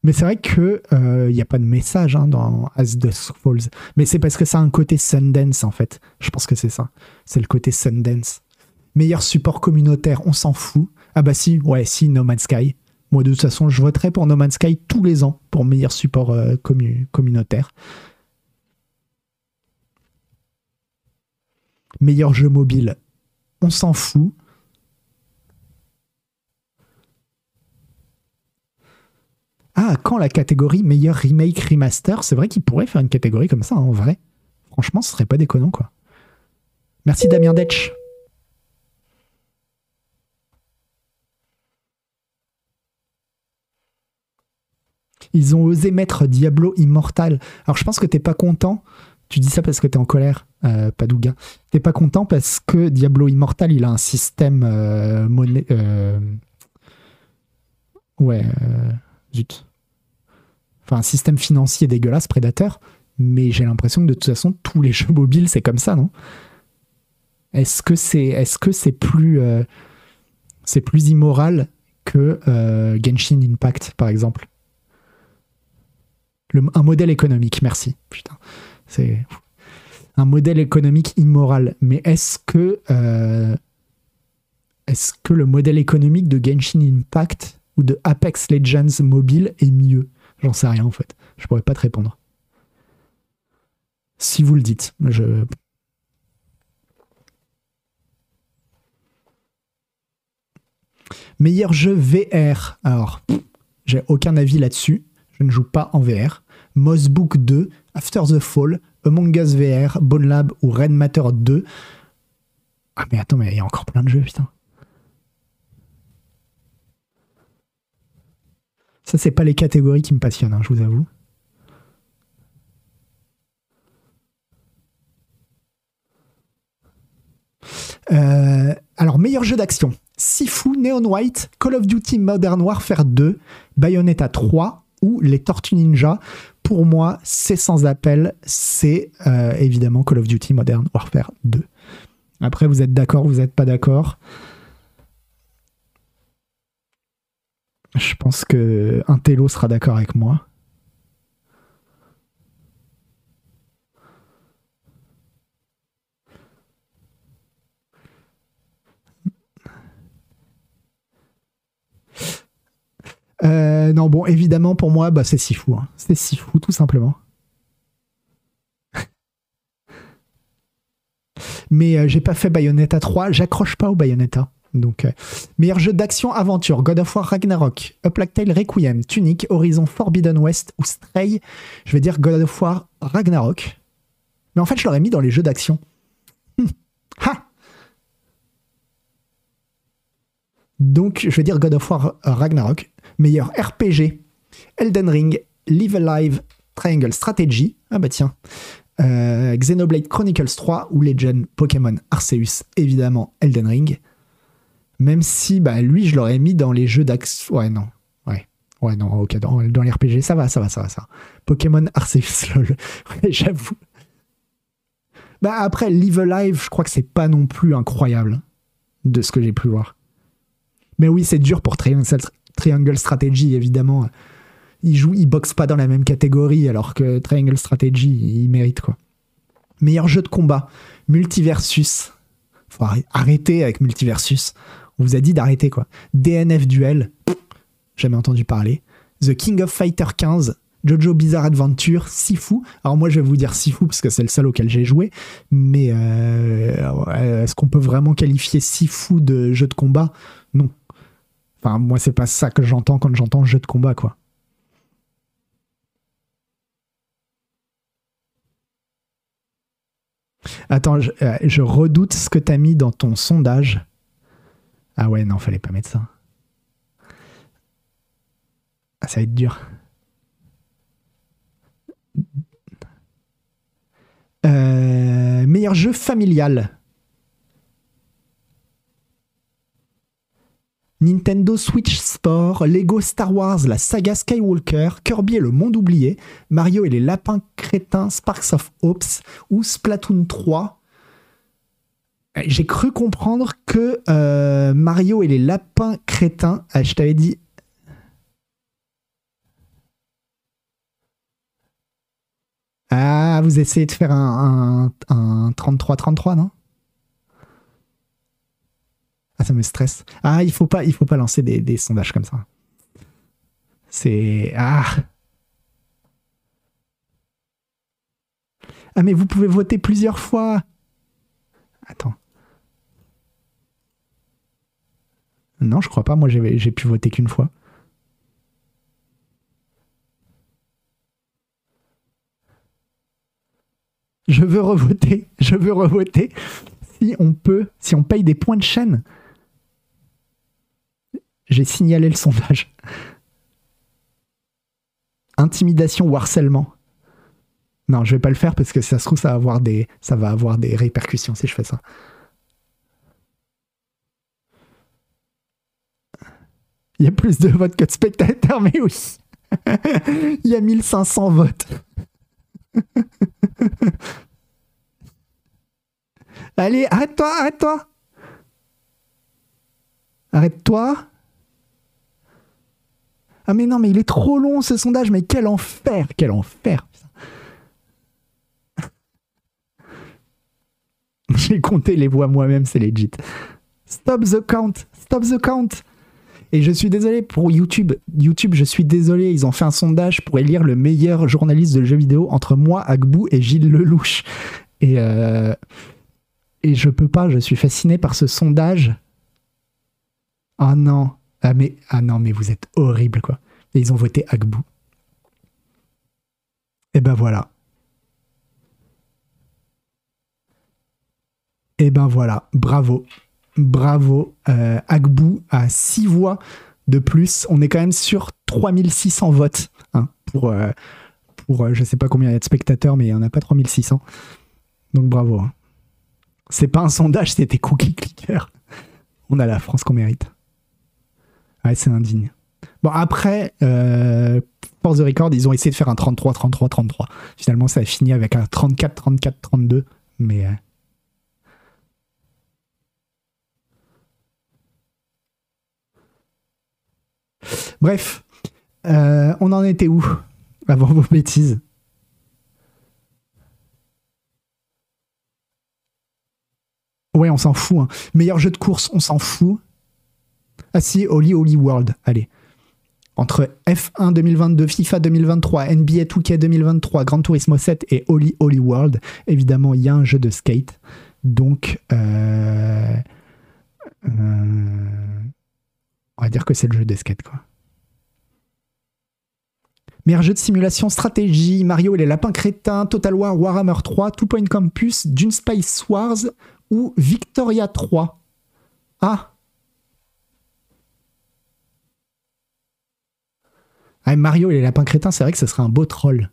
Mais c'est vrai que il euh, n'y a pas de message hein, dans As Dusk Falls. Mais c'est parce que ça a un côté Sundance, en fait. Je pense que c'est ça. C'est le côté Sundance. Meilleur support communautaire, on s'en fout. Ah bah si, ouais, si, No Man's Sky. Moi, de toute façon, je voterai pour No Man's Sky tous les ans pour meilleur support euh, communautaire. Meilleur jeu mobile, on s'en fout. Ah, quand la catégorie meilleur remake remaster, c'est vrai qu'il pourrait faire une catégorie comme ça, en vrai. Franchement, ce serait pas déconnant, quoi. Merci Damien Detch. Ils ont osé mettre Diablo Immortal. Alors je pense que t'es pas content. Tu dis ça parce que t'es en colère, euh, Padouga. T'es pas content parce que Diablo Immortal, il a un système euh. Euh, ouais, euh, zut. Enfin, un système financier dégueulasse, prédateur. Mais j'ai l'impression que de toute façon, tous les [laughs] jeux mobiles, c'est comme ça, non? Est-ce que c'est est -ce c'est plus, plus immoral que Genshin Impact, par exemple? Un modèle économique, merci. Putain, c'est un modèle économique immoral. Mais euh, est-ce que le modèle économique de Genshin Impact ou de Apex Legends mobile est mieux? J'en sais rien en fait. Je pourrais pas te répondre. Si vous le dites, je Meilleur jeu VR. Alors, j'ai aucun avis là-dessus je ne joue pas en VR. Mossbook 2, After the Fall, Among Us VR, Bone Lab ou Red Matter 2. Ah mais attends, mais il y a encore plein de jeux, putain. Ça, c'est pas les catégories qui me passionnent, hein, je vous avoue. Euh, alors, meilleur jeu d'action. Sifu, Neon White, Call of Duty Modern Warfare 2, Bayonetta 3, ou les Tortues Ninja. Pour moi, c'est sans appel, c'est euh, évidemment Call of Duty Modern Warfare 2. Après, vous êtes d'accord, vous n'êtes pas d'accord? Je pense que un télo sera d'accord avec moi. Euh, non, bon, évidemment, pour moi, bah, c'est Sifu. Hein. C'est Sifu, tout simplement. [laughs] Mais euh, j'ai pas fait Bayonetta 3, j'accroche pas au Bayonetta. Donc, euh, meilleur jeu d'action aventure God of War Ragnarok, A Plague Tale Requiem, Tunic, Horizon Forbidden West ou Stray. Je vais dire God of War Ragnarok. Mais en fait, je l'aurais mis dans les jeux d'action. ha Donc, je vais dire God of War Ragnarok. Meilleur RPG, Elden Ring, Live Alive, Triangle Strategy. Ah bah tiens. Euh, Xenoblade Chronicles 3 ou Legend Pokémon Arceus, évidemment Elden Ring. Même si bah, lui, je l'aurais mis dans les jeux d'action. Ouais, non. Ouais. Ouais, non, ok. Dans, dans les RPG, ça va, ça va, ça va, ça. Pokémon Arceus, [laughs] lol. j'avoue. Bah après, Live Alive, je crois que c'est pas non plus incroyable de ce que j'ai pu voir. Mais oui, c'est dur pour Triangle, Strategy, évidemment, il joue, il boxe pas dans la même catégorie, alors que Triangle Strategy, il mérite quoi. Meilleur jeu de combat, Multiversus. Faut arrêter avec Multiversus. On vous a dit d'arrêter quoi. DNF Duel, jamais entendu parler. The King of Fighter 15, Jojo Bizarre Adventure, Sifu. Alors moi je vais vous dire Sifu parce que c'est le seul auquel j'ai joué, mais euh, est-ce qu'on peut vraiment qualifier Sifu de jeu de combat? Non. Enfin, moi, c'est pas ça que j'entends quand j'entends jeu de combat, quoi. Attends, je, euh, redoute ce que t'as mis dans ton sondage. Ah ouais, non, fallait pas mettre ça. Ah, ça va être dur. Euh, meilleur jeu familial. Nintendo Switch Sport, Lego Star Wars, la saga Skywalker, Kirby et le monde oublié, Mario et les lapins crétins, Sparks of Hopes ou Splatoon 3. J'ai cru comprendre que euh, Mario et les lapins crétins, ah, je t'avais dit. Ah, vous essayez de faire un, un 33-33, non? Ah, ça me stresse. Ah, il faut pas, faut pas lancer des, sondages comme ça. C'est ah. Ah, mais vous pouvez voter plusieurs fois. Attends. Non, je crois pas. Moi, j'ai pu voter qu'une fois. Je veux revoter. Je veux revoter. Si on peut, si on paye des points de chaîne, j'ai signalé le sondage. Intimidation ou harcèlement. Non, je vais pas le faire parce que ça se trouve, ça va avoir des, ça va avoir des répercussions si je fais ça. Il y a plus de votes que de spectateurs, mais oui. [laughs] Il y a 1500 votes. [laughs] Allez, arrête-toi, arrête-toi. Arrête-toi. Ah mais non, mais il est trop long ce sondage, mais quel enfer, quel enfer. [laughs] J'ai compté les voix moi-même, c'est legit. Stop the count, stop the count. Et je suis désolé pour YouTube. YouTube, je suis désolé, ils ont fait un sondage pour élire le meilleur journaliste de jeux vidéo entre moi, Agbou et Gilles Lelouch. Et, euh, et je peux pas, je suis fasciné par ce sondage. Ah non, ah, mais, ah non, mais vous êtes horrible, quoi. Et ils ont voté Agbou. Et ben voilà. Et ben voilà, bravo. Bravo. Euh, Agbou a 6 voix de plus. On est quand même sur 3600 votes hein, pour, euh, pour euh, je sais pas combien il y a de spectateurs, mais il n'y en a pas 3600. Donc bravo. Hein. C'est pas un sondage, c'était cookie clicker. On a la France qu'on mérite. Ouais, c'est indigne. Bon, après, euh, Force the Record, ils ont essayé de faire un 33, 33, 33. Finalement, ça a fini avec un 34, 34, 32. Mais. Euh, Bref, euh, on en était où avant vos bêtises? Ouais, on s'en fout. Hein. Meilleur jeu de course, on s'en fout. Ah si, Holy Holy World, allez. Entre F1 2022, FIFA 2023, NBA 2K 2023, Gran Turismo 7 et Holy Holy World, évidemment, il y a un jeu de skate. Donc, euh, euh, on va dire que c'est le jeu de skate, quoi. Meilleur jeu de simulation, stratégie, Mario et les lapins crétins, Total War, Warhammer 3, Two Point Campus, Dune Spice Wars ou Victoria 3. Ah Ah, Mario et les lapins crétins, c'est vrai que ce serait un beau troll.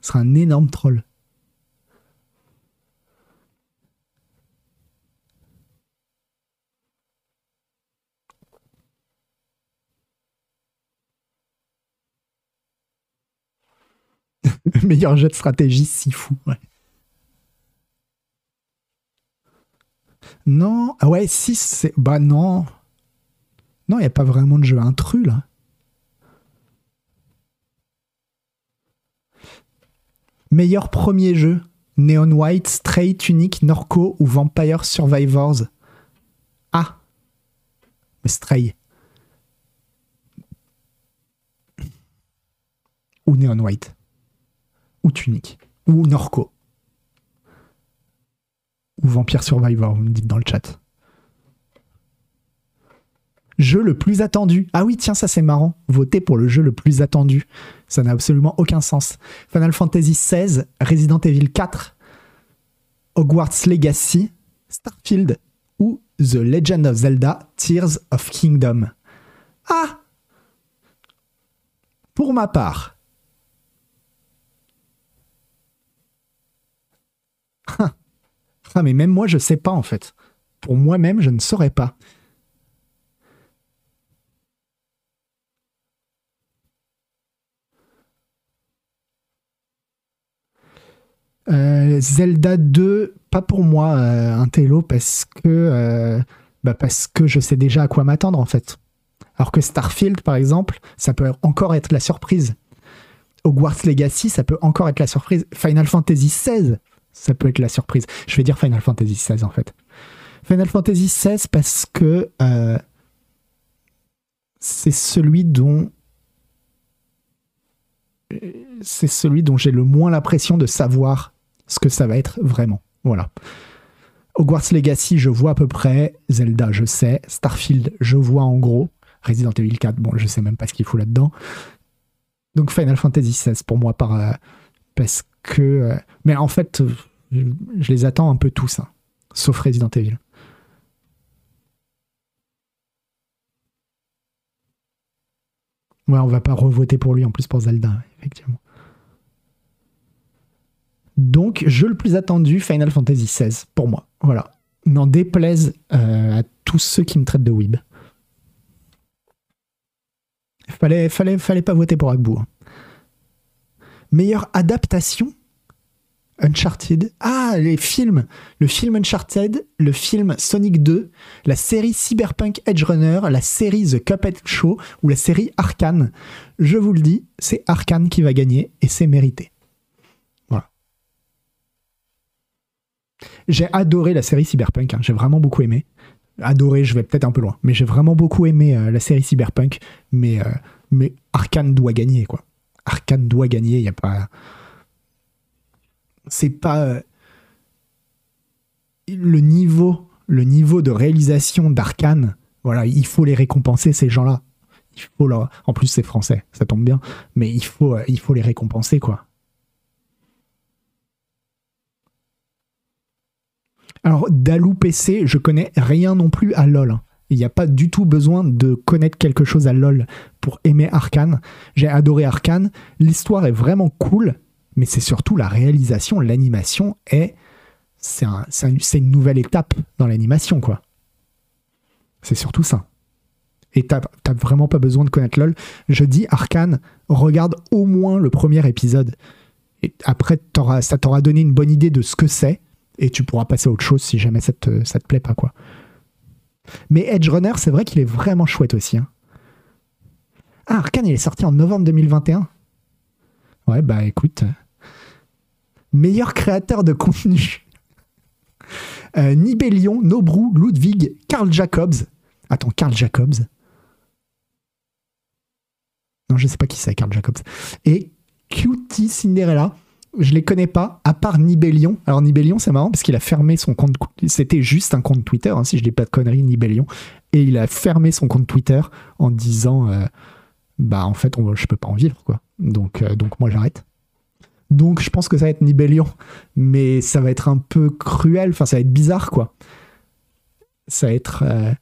Ce serait un énorme troll. [laughs] Meilleur jeu de stratégie, si fou. Non, ah ouais, si c'est. Bah non. Non, il n'y a pas vraiment de jeu intrus là. Meilleur premier jeu Neon White, Stray, Tunic, Norco ou Vampire Survivors? Ah Stray. Ou Neon White. Ou Tunic. Ou Norco. Ou Vampire Survivor, vous me dites dans le chat. Jeu le plus attendu. Ah oui, tiens, ça c'est marrant. Voter pour le jeu le plus attendu. Ça n'a absolument aucun sens. Final Fantasy XVI, Resident Evil 4, Hogwarts Legacy, Starfield ou The Legend of Zelda Tears of Kingdom. Ah Pour ma part, Ah, mais même moi, je sais pas en fait. Pour moi-même, je ne saurais pas. Euh, Zelda 2, pas pour moi, euh, un parce que, euh, bah parce que je sais déjà à quoi m'attendre en fait. Alors que Starfield, par exemple, ça peut encore être la surprise. Hogwarts Legacy, ça peut encore être la surprise. Final Fantasy XVI, ça peut être la surprise. Je vais dire Final Fantasy XVI en fait. Final Fantasy XVI parce que c'est celui dont c'est celui dont j'ai le moins l'impression de savoir ce que ça va être vraiment. Voilà. Hogwarts Legacy, je vois à peu près. Zelda, je sais. Starfield, je vois en gros. Resident Evil 4, bon, je sais même pas ce qu'il faut là-dedans. Donc Final Fantasy XVI pour moi, par, euh, parce que. Euh, mais en fait, je, les attends un peu tous, hein, sauf Resident Evil. Ouais, on va pas revoter pour lui en plus pour Zelda, effectivement. Donc, jeu le plus attendu, Final Fantasy XVI, pour moi. Voilà. N'en déplaise euh, à tous ceux qui me traitent de weeb. Fallait, fallait, fallait pas voter pour Agbu. Hein. Meilleure adaptation Uncharted. Ah, les films. Le film Uncharted, le film Sonic 2, la série Cyberpunk Edge Runner, la série The Cuphead Show ou la série Arkane. Je vous le dis, c'est Arkane qui va gagner et c'est mérité. J'ai adoré la série Cyberpunk, hein. j'ai vraiment beaucoup aimé. Adoré, je vais peut-être un peu loin, mais j'ai vraiment beaucoup aimé euh, la série Cyberpunk, mais, euh, mais Arkane doit gagner, quoi. Arkane doit gagner, il n'y a pas. C'est pas. Euh, le niveau, le niveau de réalisation d'Arkane, voilà, il faut les récompenser, ces gens-là. Il faut leur... En plus, c'est français, ça tombe bien, mais il faut, il faut les récompenser, quoi. Alors, Dalou PC, je connais rien non plus à LoL. Il n'y a pas du tout besoin de connaître quelque chose à LoL pour aimer Arkane. J'ai adoré Arkane. L'histoire est vraiment cool, mais c'est surtout la réalisation, l'animation est. C'est une nouvelle étape dans l'animation, quoi. C'est surtout ça. Et t'as vraiment pas besoin de connaître LoL. Je dis Arkane, regarde au moins le premier épisode. Et après, ça t'aura donné une bonne idée de ce que c'est et tu pourras passer à autre chose si jamais ça te, ça te plaît pas, quoi. Mais Edge Runner, c'est vrai qu'il est vraiment chouette aussi. Hein. Ah, Arkane, il est sorti en novembre 2021. Ouais, bah écoute. Meilleur créateur de contenu. Euh, Nibelion, Nobru, Ludwig, Carl Jacobs. Attends, Carl Jacobs. Non, je sais pas qui c'est, Carl Jacobs. Et Cutie Cinderella je les connais pas, à part Nibelion. Alors Nibelion, c'est marrant parce qu'il a fermé son compte. C'était juste un compte Twitter, hein, si je dis pas de conneries, Nibelion. Et il a fermé son compte Twitter en disant, euh, bah en fait, on, je peux pas en vivre, quoi. Donc, euh, donc moi j'arrête. Donc je pense que ça va être Nibelion, mais ça va être un peu cruel. Enfin, ça va être bizarre, quoi. Ça va être euh,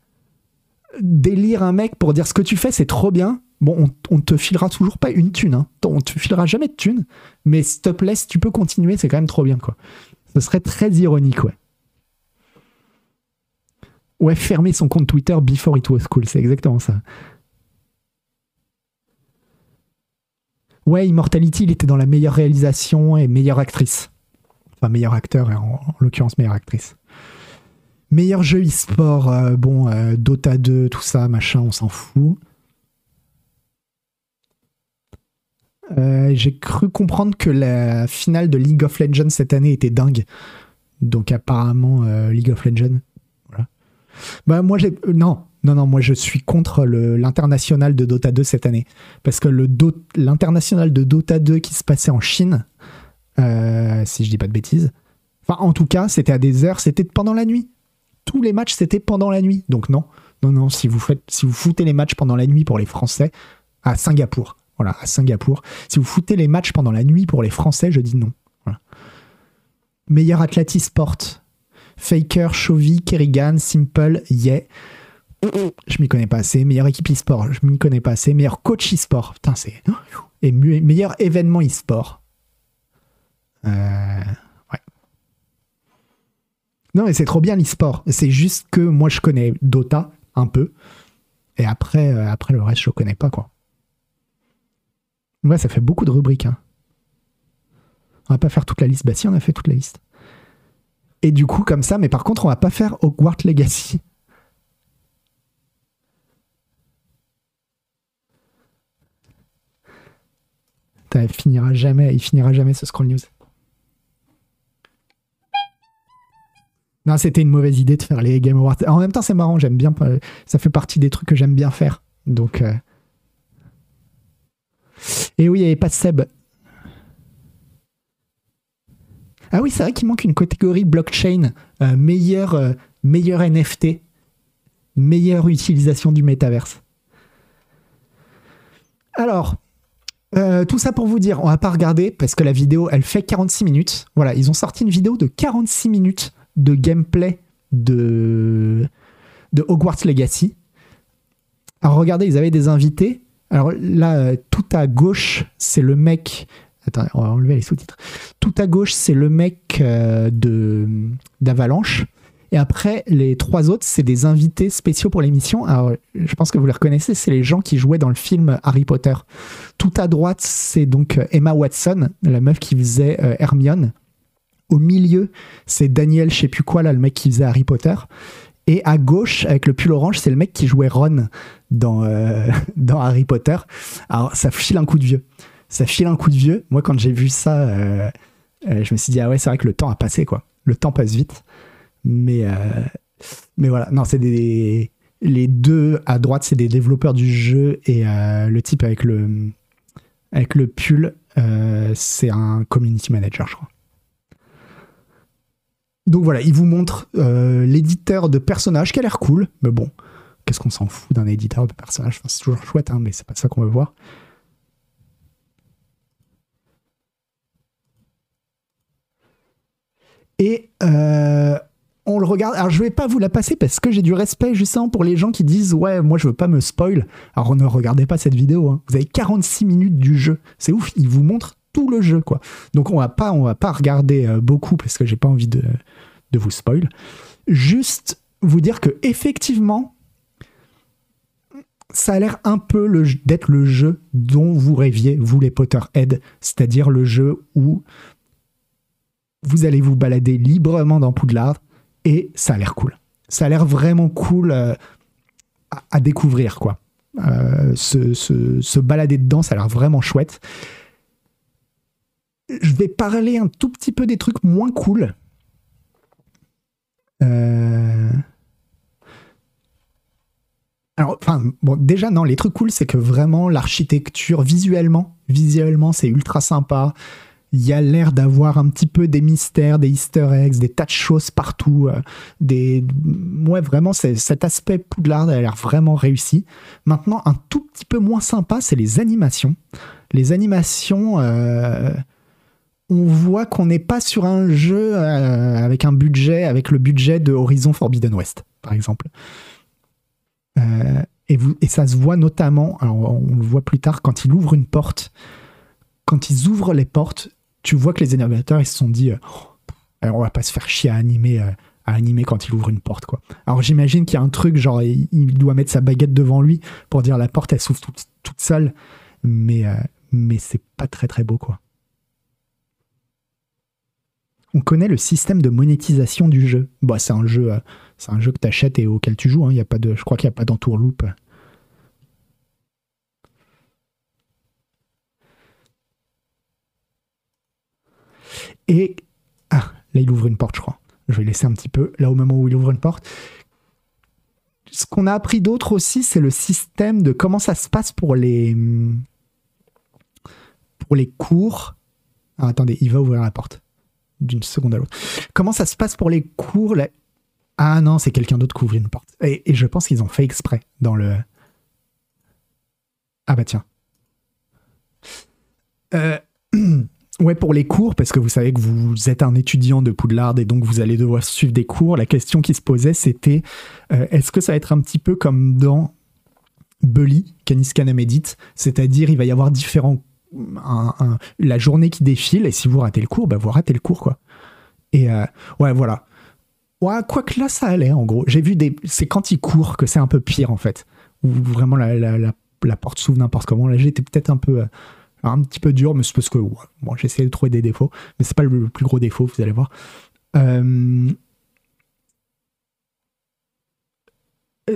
délire un mec pour dire ce que tu fais, c'est trop bien, Bon, on, te filera toujours pas une thune, hein. on te filera jamais de thune, mais s'il te tu peux continuer, c'est quand même trop bien, quoi. Ce serait très ironique, ouais. Ouais, fermer son compte Twitter before it was cool, c'est exactement ça. Ouais, Immortality, il était dans la meilleure réalisation et meilleure actrice. Enfin, meilleur acteur, et en, l'occurrence, meilleure actrice. Meilleur jeu e-sport, euh, bon, euh, Dota 2, tout ça, machin, on s'en fout. Euh, j'ai cru comprendre que la finale de League of Legends cette année était dingue. Donc apparemment League of Legends. Bah moi j'ai non non non moi je suis contre l'international de Dota 2 cette année parce que l'international de Dota 2 qui se passait en Chine, si je dis pas de bêtises. Enfin en tout cas c'était à des heures, c'était pendant la nuit. Tous les matchs c'était pendant la nuit. Donc non non non si vous foutez les matchs pendant la nuit pour les Français à Singapour voilà, à Singapour. Si vous foutez les matchs pendant la nuit pour les Français, je dis non. Meilleur Atleti Sport. Faker, Chovy, Kerrigan, Simple, Yeah. Je m'y connais pas assez. Meilleure équipe e-sport, je m'y connais pas assez. Meilleur coach e-sport, putain, c'est. Et meilleur événement e-sport. Euh, ouais. Non, mais c'est trop bien l'e-sport. C'est juste que moi, je connais Dota un peu. Et après, euh, après le reste, je connais pas, quoi. Ouais, ça fait beaucoup de rubriques. Hein. On va pas faire toute la liste. Bah si, on a fait toute la liste. Et du coup, comme ça, mais par contre, on va pas faire Hogwarts Legacy. Il finira jamais, il finira jamais ce scroll news. Non, c'était une mauvaise idée de faire les Game Awards. En même temps, c'est marrant, j'aime bien. Ça fait partie des trucs que j'aime bien faire. Donc. Euh. Et oui, il n'y avait pas de Seb. Ah oui, c'est vrai qu'il manque une catégorie blockchain, euh, meilleur, euh, meilleur NFT, meilleure utilisation du métaverse. Alors, euh, tout ça pour vous dire, on va pas regarder parce que la vidéo, elle fait 46 minutes. Voilà, ils ont sorti une vidéo de 46 minutes de gameplay de, de Hogwarts Legacy. Alors regardez, ils avaient des invités. Alors là, euh, tout à gauche, c'est le mec. Attends, on va enlever les sous-titres. Tout à gauche, c'est le mec euh, de d'Avalanche. Et après, les trois autres, c'est des invités spéciaux pour l'émission. Alors, je pense que vous les reconnaissez, c'est les gens qui jouaient dans le film Harry Potter. Tout à droite, c'est donc euh, Emma Watson, la meuf qui faisait euh, Hermione. Au milieu, c'est Daniel, je sais plus quoi, là, le mec qui faisait Harry Potter. Et à gauche, avec le pull orange, c'est le mec qui jouait Ron dans, euh, [laughs] dans Harry Potter. Alors, ça file un coup de vieux. Ça file un coup de vieux. Moi, quand j'ai vu ça, je me suis dit, ah ouais, c'est vrai que le temps a passé, quoi. Le temps passe vite. Mais, euh, mais voilà, non, c'est des. Les deux à droite, c'est des développeurs du jeu et euh, le type avec le, avec le pull, euh, c'est un community manager, je crois. Donc voilà, il vous montre l'éditeur de personnages qui a l'air cool, mais bon, qu'est-ce qu'on s'en fout d'un éditeur de personnages C'est toujours chouette, hein, mais c'est pas ça qu'on veut voir. Et on le regarde. Alors je vais pas vous la passer parce que j'ai du respect justement pour les gens qui disent ouais moi je veux pas me spoil. Alors ne regardez pas cette vidéo. Hein. Vous avez 46 minutes du jeu. C'est ouf. Il vous montre tout le jeu quoi. Donc on va pas on va pas regarder euh, beaucoup parce que j'ai pas envie de, vous spoil. Juste vous dire que effectivement ça a l'air un peu d'être le jeu dont vous rêviez, vous les Potterhead, c'est-à-dire le jeu où vous allez vous balader librement dans Poudlard, et ça a l'air cool. Ça a l'air vraiment cool euh, à, découvrir, quoi. Euh, se, balader dedans, ça a l'air vraiment chouette. Je vais parler un tout petit peu des trucs moins cool. Euh, alors, enfin, bon, déjà, non, les trucs cool, c'est que vraiment l'architecture, visuellement, visuellement, c'est ultra sympa il y a l'air d'avoir un petit peu des mystères, des easter eggs, des tas de choses partout. Euh. Ouais, vraiment, cet aspect Poudlard a l'air vraiment réussi. Maintenant, un tout petit peu moins sympa, c'est les animations. Les animations, euh, on voit qu'on n'est pas sur un jeu euh, avec un budget, avec le budget de Horizon Forbidden West, par exemple. et, vous, et ça se voit notamment, on le voit plus tard, quand il ouvre une porte quand ils ouvrent les portes, tu vois que les animateurs, ils se sont dit, euh, alors on va pas se faire chier à animer, euh, à animer quand il ouvre une porte, quoi. Alors j'imagine qu'il y a un truc, genre, il, doit mettre sa baguette devant lui pour dire la porte, elle s'ouvre toute, seule, mais, euh, mais c'est pas très très beau, quoi. On connaît le système de monétisation du jeu. Bah, c'est un jeu, c'est un jeu que tu achètes et auquel tu joues. Hein. Y a pas de, je crois qu'il n'y a pas d'entourloupe. Et ah, là, il ouvre une porte, je crois. Je vais laisser un petit peu là au moment où il ouvre une porte. Ce qu'on a appris d'autre aussi, c'est le système de comment ça se passe pour les pour les cours. Ah, attendez, il va ouvrir la porte d'une seconde à l'autre. Comment ça se passe pour les cours Ah non, c'est quelqu'un d'autre qui ouvre une porte. Et, et je pense qu'ils ont fait exprès dans le. Ah bah tiens. Euh... [clears throat] Ouais, pour les cours, parce que vous savez que vous êtes un étudiant de Poudlard et donc vous allez devoir suivre des cours, la question qui se posait c'était euh, est-ce que ça va être un petit peu comme dans Bully, Canis Canam c'est-à-dire il va y avoir différents. la journée qui défile et si vous ratez le cours, bah vous ratez le cours quoi. Et euh, ouais, voilà. Ouais, quoique là, ça allait, en gros. J'ai vu des. C'est quand il court que c'est un peu pire, en fait. Où vraiment la, la, la, porte s'ouvre n'importe comment. Là, j'étais peut-être un peu. Euh, un petit peu dur, mais c'est parce que. bon, j'ai essayé de trouver des défauts. Mais c'est pas le, plus gros défaut, vous allez voir. Euh,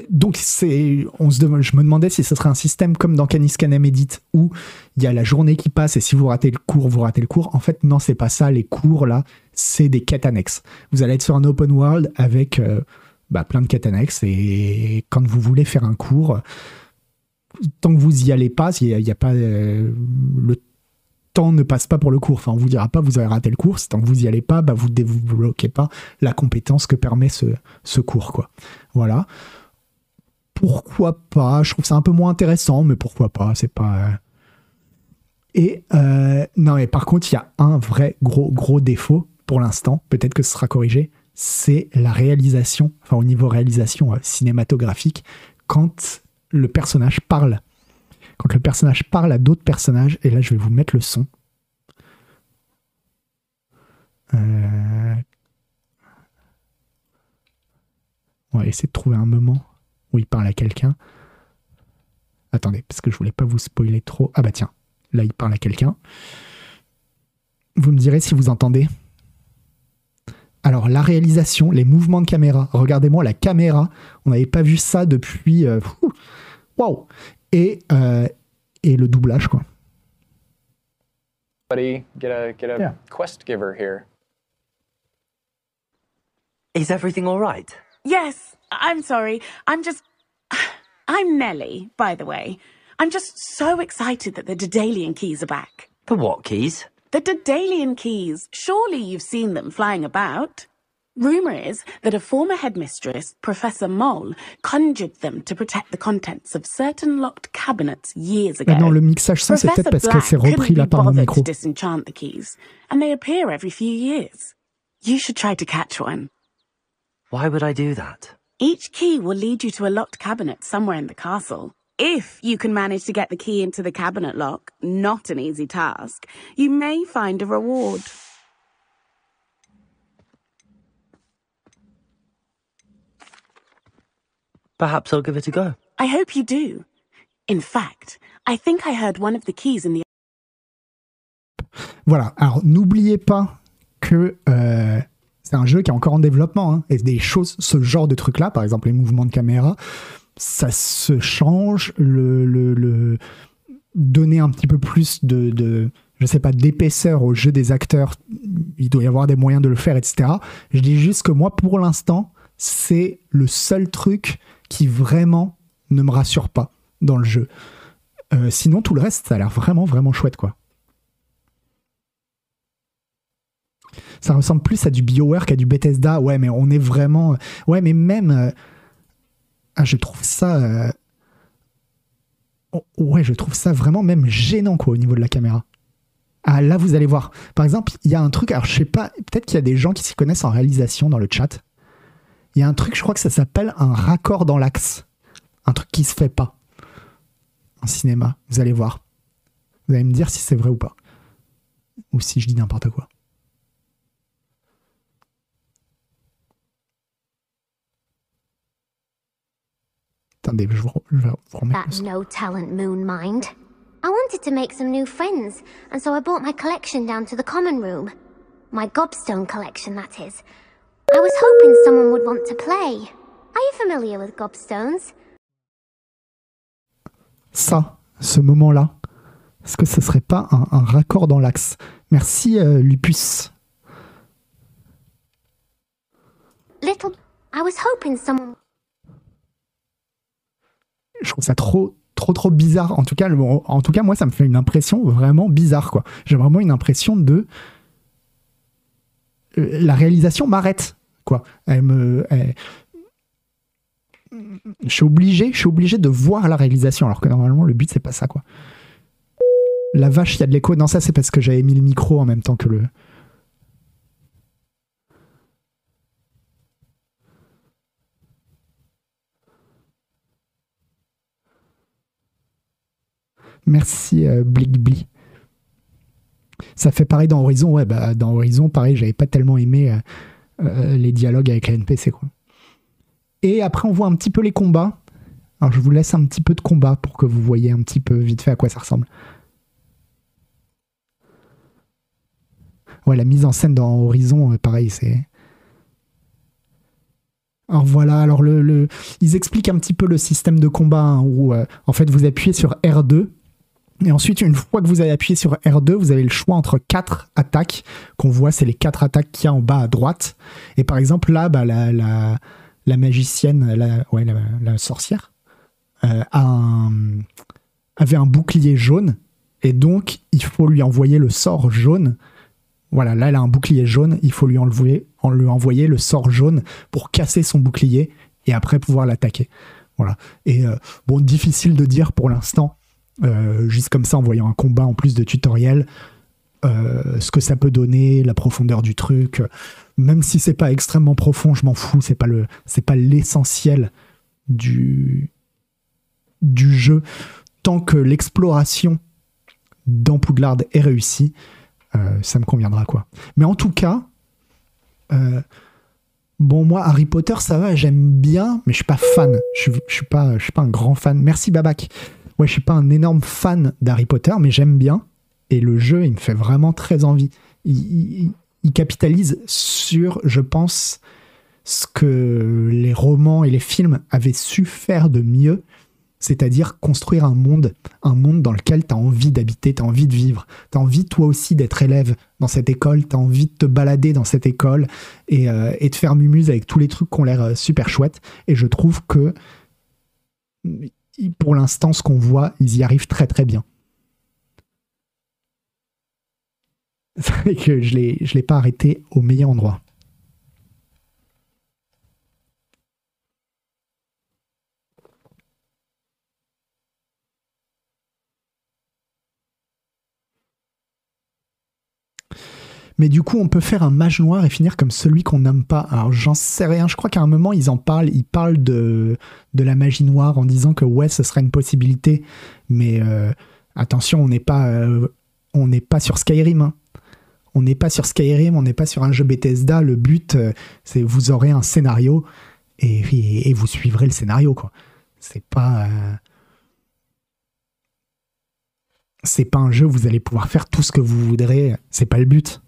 donc c'est, on se je me demandais si ce serait un système comme dans Canis Canem Edit où il y a la journée qui passe et si vous ratez le cours, vous ratez le cours. En fait, non, c'est pas ça. Les cours là, c'est des quêtes annexes. Vous allez être sur un open world avec euh, bah, plein de quêtes annexes et quand vous voulez faire un cours, tant que vous y allez pas, il y, a, pas euh, le temps ne passe pas pour le cours. Enfin, on vous dira pas vous avez raté le cours. Tant que vous y allez pas, bah, vous débloquez pas la compétence que permet ce, ce cours, quoi. Voilà pourquoi pas Je trouve ça un peu moins intéressant, mais pourquoi pas C'est pas. Euh. Et euh, non, mais par contre, il y a un vrai gros gros défaut pour l'instant. Peut-être que ce sera corrigé. C'est la réalisation, enfin au niveau réalisation cinématographique, quand le personnage parle. Quand le personnage parle à d'autres personnages, et là je vais vous mettre le son. On va essayer de trouver un moment où il parle à quelqu'un. Attendez, parce que je voulais pas vous spoiler trop. Ah bah tiens, là il parle à quelqu'un. Vous me direz si vous entendez. Alors la réalisation, les mouvements de caméra. Regardez-moi la caméra. On n'avait pas vu ça depuis. Euh, waouh Et euh, et le doublage quoi. Buddy, get a get a quest giver here. Is everything all right? Yes, I'm sorry. I'm just. [sighs] I'm Nellie, by the way. I'm just so excited that the Dedalian keys are back. The what keys? The Dedalian keys. Surely you've seen them flying about. Rumour is that a former headmistress, Professor Moll, conjured them to protect the contents of certain locked cabinets years ago. Bah non, le mixage son, c'est peut-être parce que c'est repris là par mon micro. to disenchant the keys, and they appear every few years. You should try to catch one. Why would I do that? Each key will lead you to a locked cabinet somewhere in the castle. If you can manage to get the key into the cabinet lock, not an easy task, you may find a reward. Perhaps I'll give it a go. I hope you do. In fact, I think I heard one of the keys in the... Voilà, alors n'oubliez pas que euh, c'est un jeu qui est encore en développement. Hein. et des choses, ce genre de trucs-là, par exemple les mouvements de caméra, ça se change. Le, le, donner un petit peu plus de, de je sais pas, d'épaisseur au jeu des acteurs, il doit y avoir des moyens de le faire, etc. Je dis juste que moi, pour l'instant, c'est le seul truc qui vraiment ne me rassure pas dans le jeu. Euh, sinon, tout le reste, ça a l'air vraiment, vraiment chouette, quoi. ça ressemble plus à du BioWare qu'à du Bethesda. Ouais, mais on est vraiment. Ouais, mais même. Euh, ah, je trouve ça. Euh, oh, ouais, je trouve ça vraiment même gênant, quoi, au niveau de la caméra. Ah, là, vous allez voir. Par exemple, il y a un truc. Alors, je sais pas. Peut-être qu'il y a des gens qui s'y connaissent en réalisation dans le chat. Il y a un truc, je crois que ça s'appelle un raccord dans l'axe. Un truc qui se fait pas en cinéma. Vous allez voir. Vous allez me dire si c'est vrai ou pas. Ou si je dis n'importe quoi. Attendez, je vous, je vous remettre. No talent moon mind. I wanted to make some new friends, and so I brought my collection down to the common room. My gobstone collection, that is. I was hoping someone would want to play. Are you familiar with gobstones? Ça, ce moment-là, est-ce que ce serait pas un, un raccord dans l'axe? Merci, euh, Lupus. Little, I was hoping someone je trouve ça trop trop trop bizarre. En tout cas, en tout cas, moi, ça me fait une impression vraiment bizarre, quoi. J'ai vraiment une impression de euh, la réalisation m'arrête, je suis obligé, je suis obligé de voir la réalisation, alors que normalement le but c'est pas ça, quoi. La vache, il y a de l'écho. Non, ça c'est parce que j'avais mis le micro en même temps que le, Merci euh, Bli. Ça fait pareil dans Horizon. Ouais, bah, dans Horizon, pareil, j'avais pas tellement aimé euh, euh, les dialogues avec les NPC. Quoi. Et après, on voit un petit peu les combats. Alors, je vous laisse un petit peu de combat pour que vous voyez un petit peu vite fait à quoi ça ressemble. Ouais, la mise en scène dans Horizon, euh, pareil, c'est. Alors voilà, alors le, ils expliquent un petit peu le système de combat hein, où euh, en fait vous appuyez sur R2 et ensuite une fois que vous avez appuyé sur R2, vous avez le choix entre quatre attaques qu'on voit, c'est les quatre attaques qu'il y a en bas à droite. Et par exemple là, bah, la, la, magicienne, la, ouais, la, sorcière, euh, avait un bouclier jaune et donc il faut lui envoyer le sort jaune voilà, là, elle a un bouclier jaune, il faut lui enlever, lui envoyer le sort jaune pour casser son bouclier et après pouvoir l'attaquer. Voilà. Et euh, bon, difficile de dire pour l'instant, euh, juste comme ça en voyant un combat en plus de tutoriel, euh, ce que ça peut donner, la profondeur du truc. Même si c'est pas extrêmement profond, je m'en fous, c'est pas le, c'est pas l'essentiel du, du jeu. Tant que l'exploration dans Poudlard est réussie, euh, ça me conviendra quoi. Mais en tout cas, bon moi Harry Potter ça va, j'aime bien, mais je suis pas fan. Je, je suis pas, je suis pas un grand fan. Merci Babac. Ouais, je suis pas un énorme fan d'Harry Potter, mais j'aime bien. Et le jeu, il me fait vraiment très envie. Il, capitalise sur, je pense, ce que les romans et les films avaient su faire de mieux c'est-à-dire construire un monde, un monde dans lequel tu as envie d'habiter, tu as envie de vivre, tu as envie toi aussi d'être élève dans cette école, tu as envie de te balader dans cette école euh, et, de faire mumuse avec tous les trucs qui ont l'air euh, super chouettes. Et je trouve que pour l'instant, ce qu'on voit, ils y arrivent très très bien. [laughs] C'est que je ne l'ai pas arrêté au meilleur endroit. Mais du coup on peut faire un mage noir et finir comme celui qu'on n'aime pas. Alors j'en sais rien, je crois qu'à un moment ils en parlent, ils parlent de, de la magie noire en disant que ouais ce serait une possibilité, mais euh, attention on n'est pas, euh, pas sur Skyrim. Hein. On n'est pas sur Skyrim, on n'est pas sur un jeu Bethesda. Le but, euh, c'est vous aurez un scénario et, et, vous suivrez le scénario. C'est pas c'est pas un jeu où vous allez pouvoir faire tout ce que vous voudrez. C'est pas le but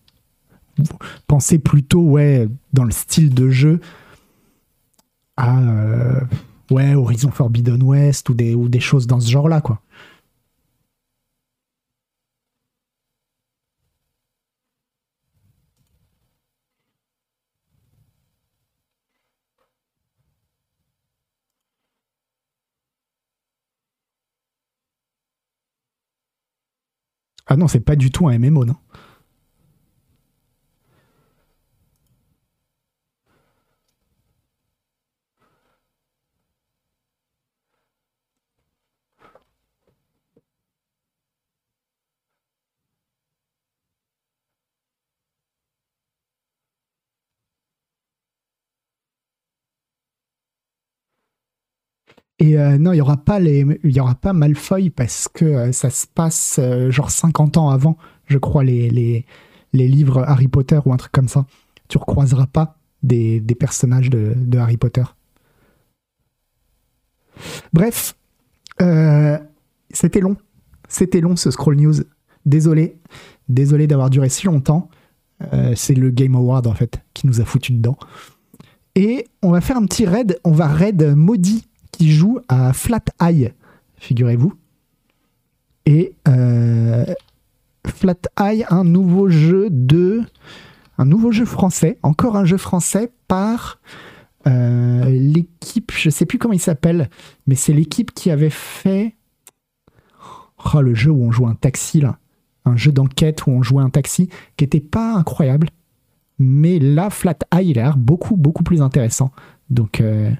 pensez plutôt ouais dans le style de jeu à euh, ouais Horizon Forbidden West ou des ou des choses dans ce genre là quoi. Ah non, c'est pas du tout un MMO, non? Et euh, non, il y aura pas les, il y aura pas Malfoy parce que euh, ça se passe euh, genre 50 ans avant, je crois, les, les, les, livres Harry Potter ou un truc comme ça. Tu recroiseras pas des, des personnages de, de, Harry Potter. Bref, c'était long. C'était long ce Scroll News. Désolé. Désolé d'avoir duré si longtemps. C'est le Game Award en fait qui nous a foutu dedans. Et on va faire un petit raid. On va raid maudit qui joue à Flat Eye, figurez-vous. Et euh, Flat Eye, un nouveau jeu de. Un nouveau jeu français, encore un jeu français par euh, l'équipe, je sais plus comment il s'appelle, mais c'est l'équipe qui avait fait. Oh, le jeu où on joue un taxi, là. Un jeu d'enquête où on jouait un taxi, qui était pas incroyable. Mais là, Flat Eye, il a l'air beaucoup, beaucoup plus intéressant. Donc, euh,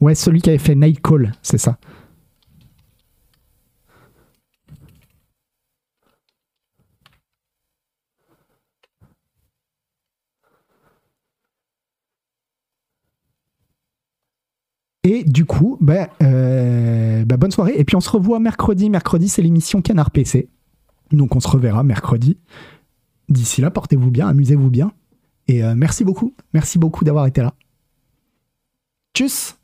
Ouais, celui qui avait fait Nightcall, c'est ça. Et du coup, bah, euh, bah, bonne soirée. Et puis on se revoit mercredi. Mercredi, c'est l'émission Canard PC. Donc on se reverra mercredi. D'ici là, portez-vous bien, amusez-vous bien. Et euh, merci beaucoup. Merci beaucoup d'avoir été là. Tchuss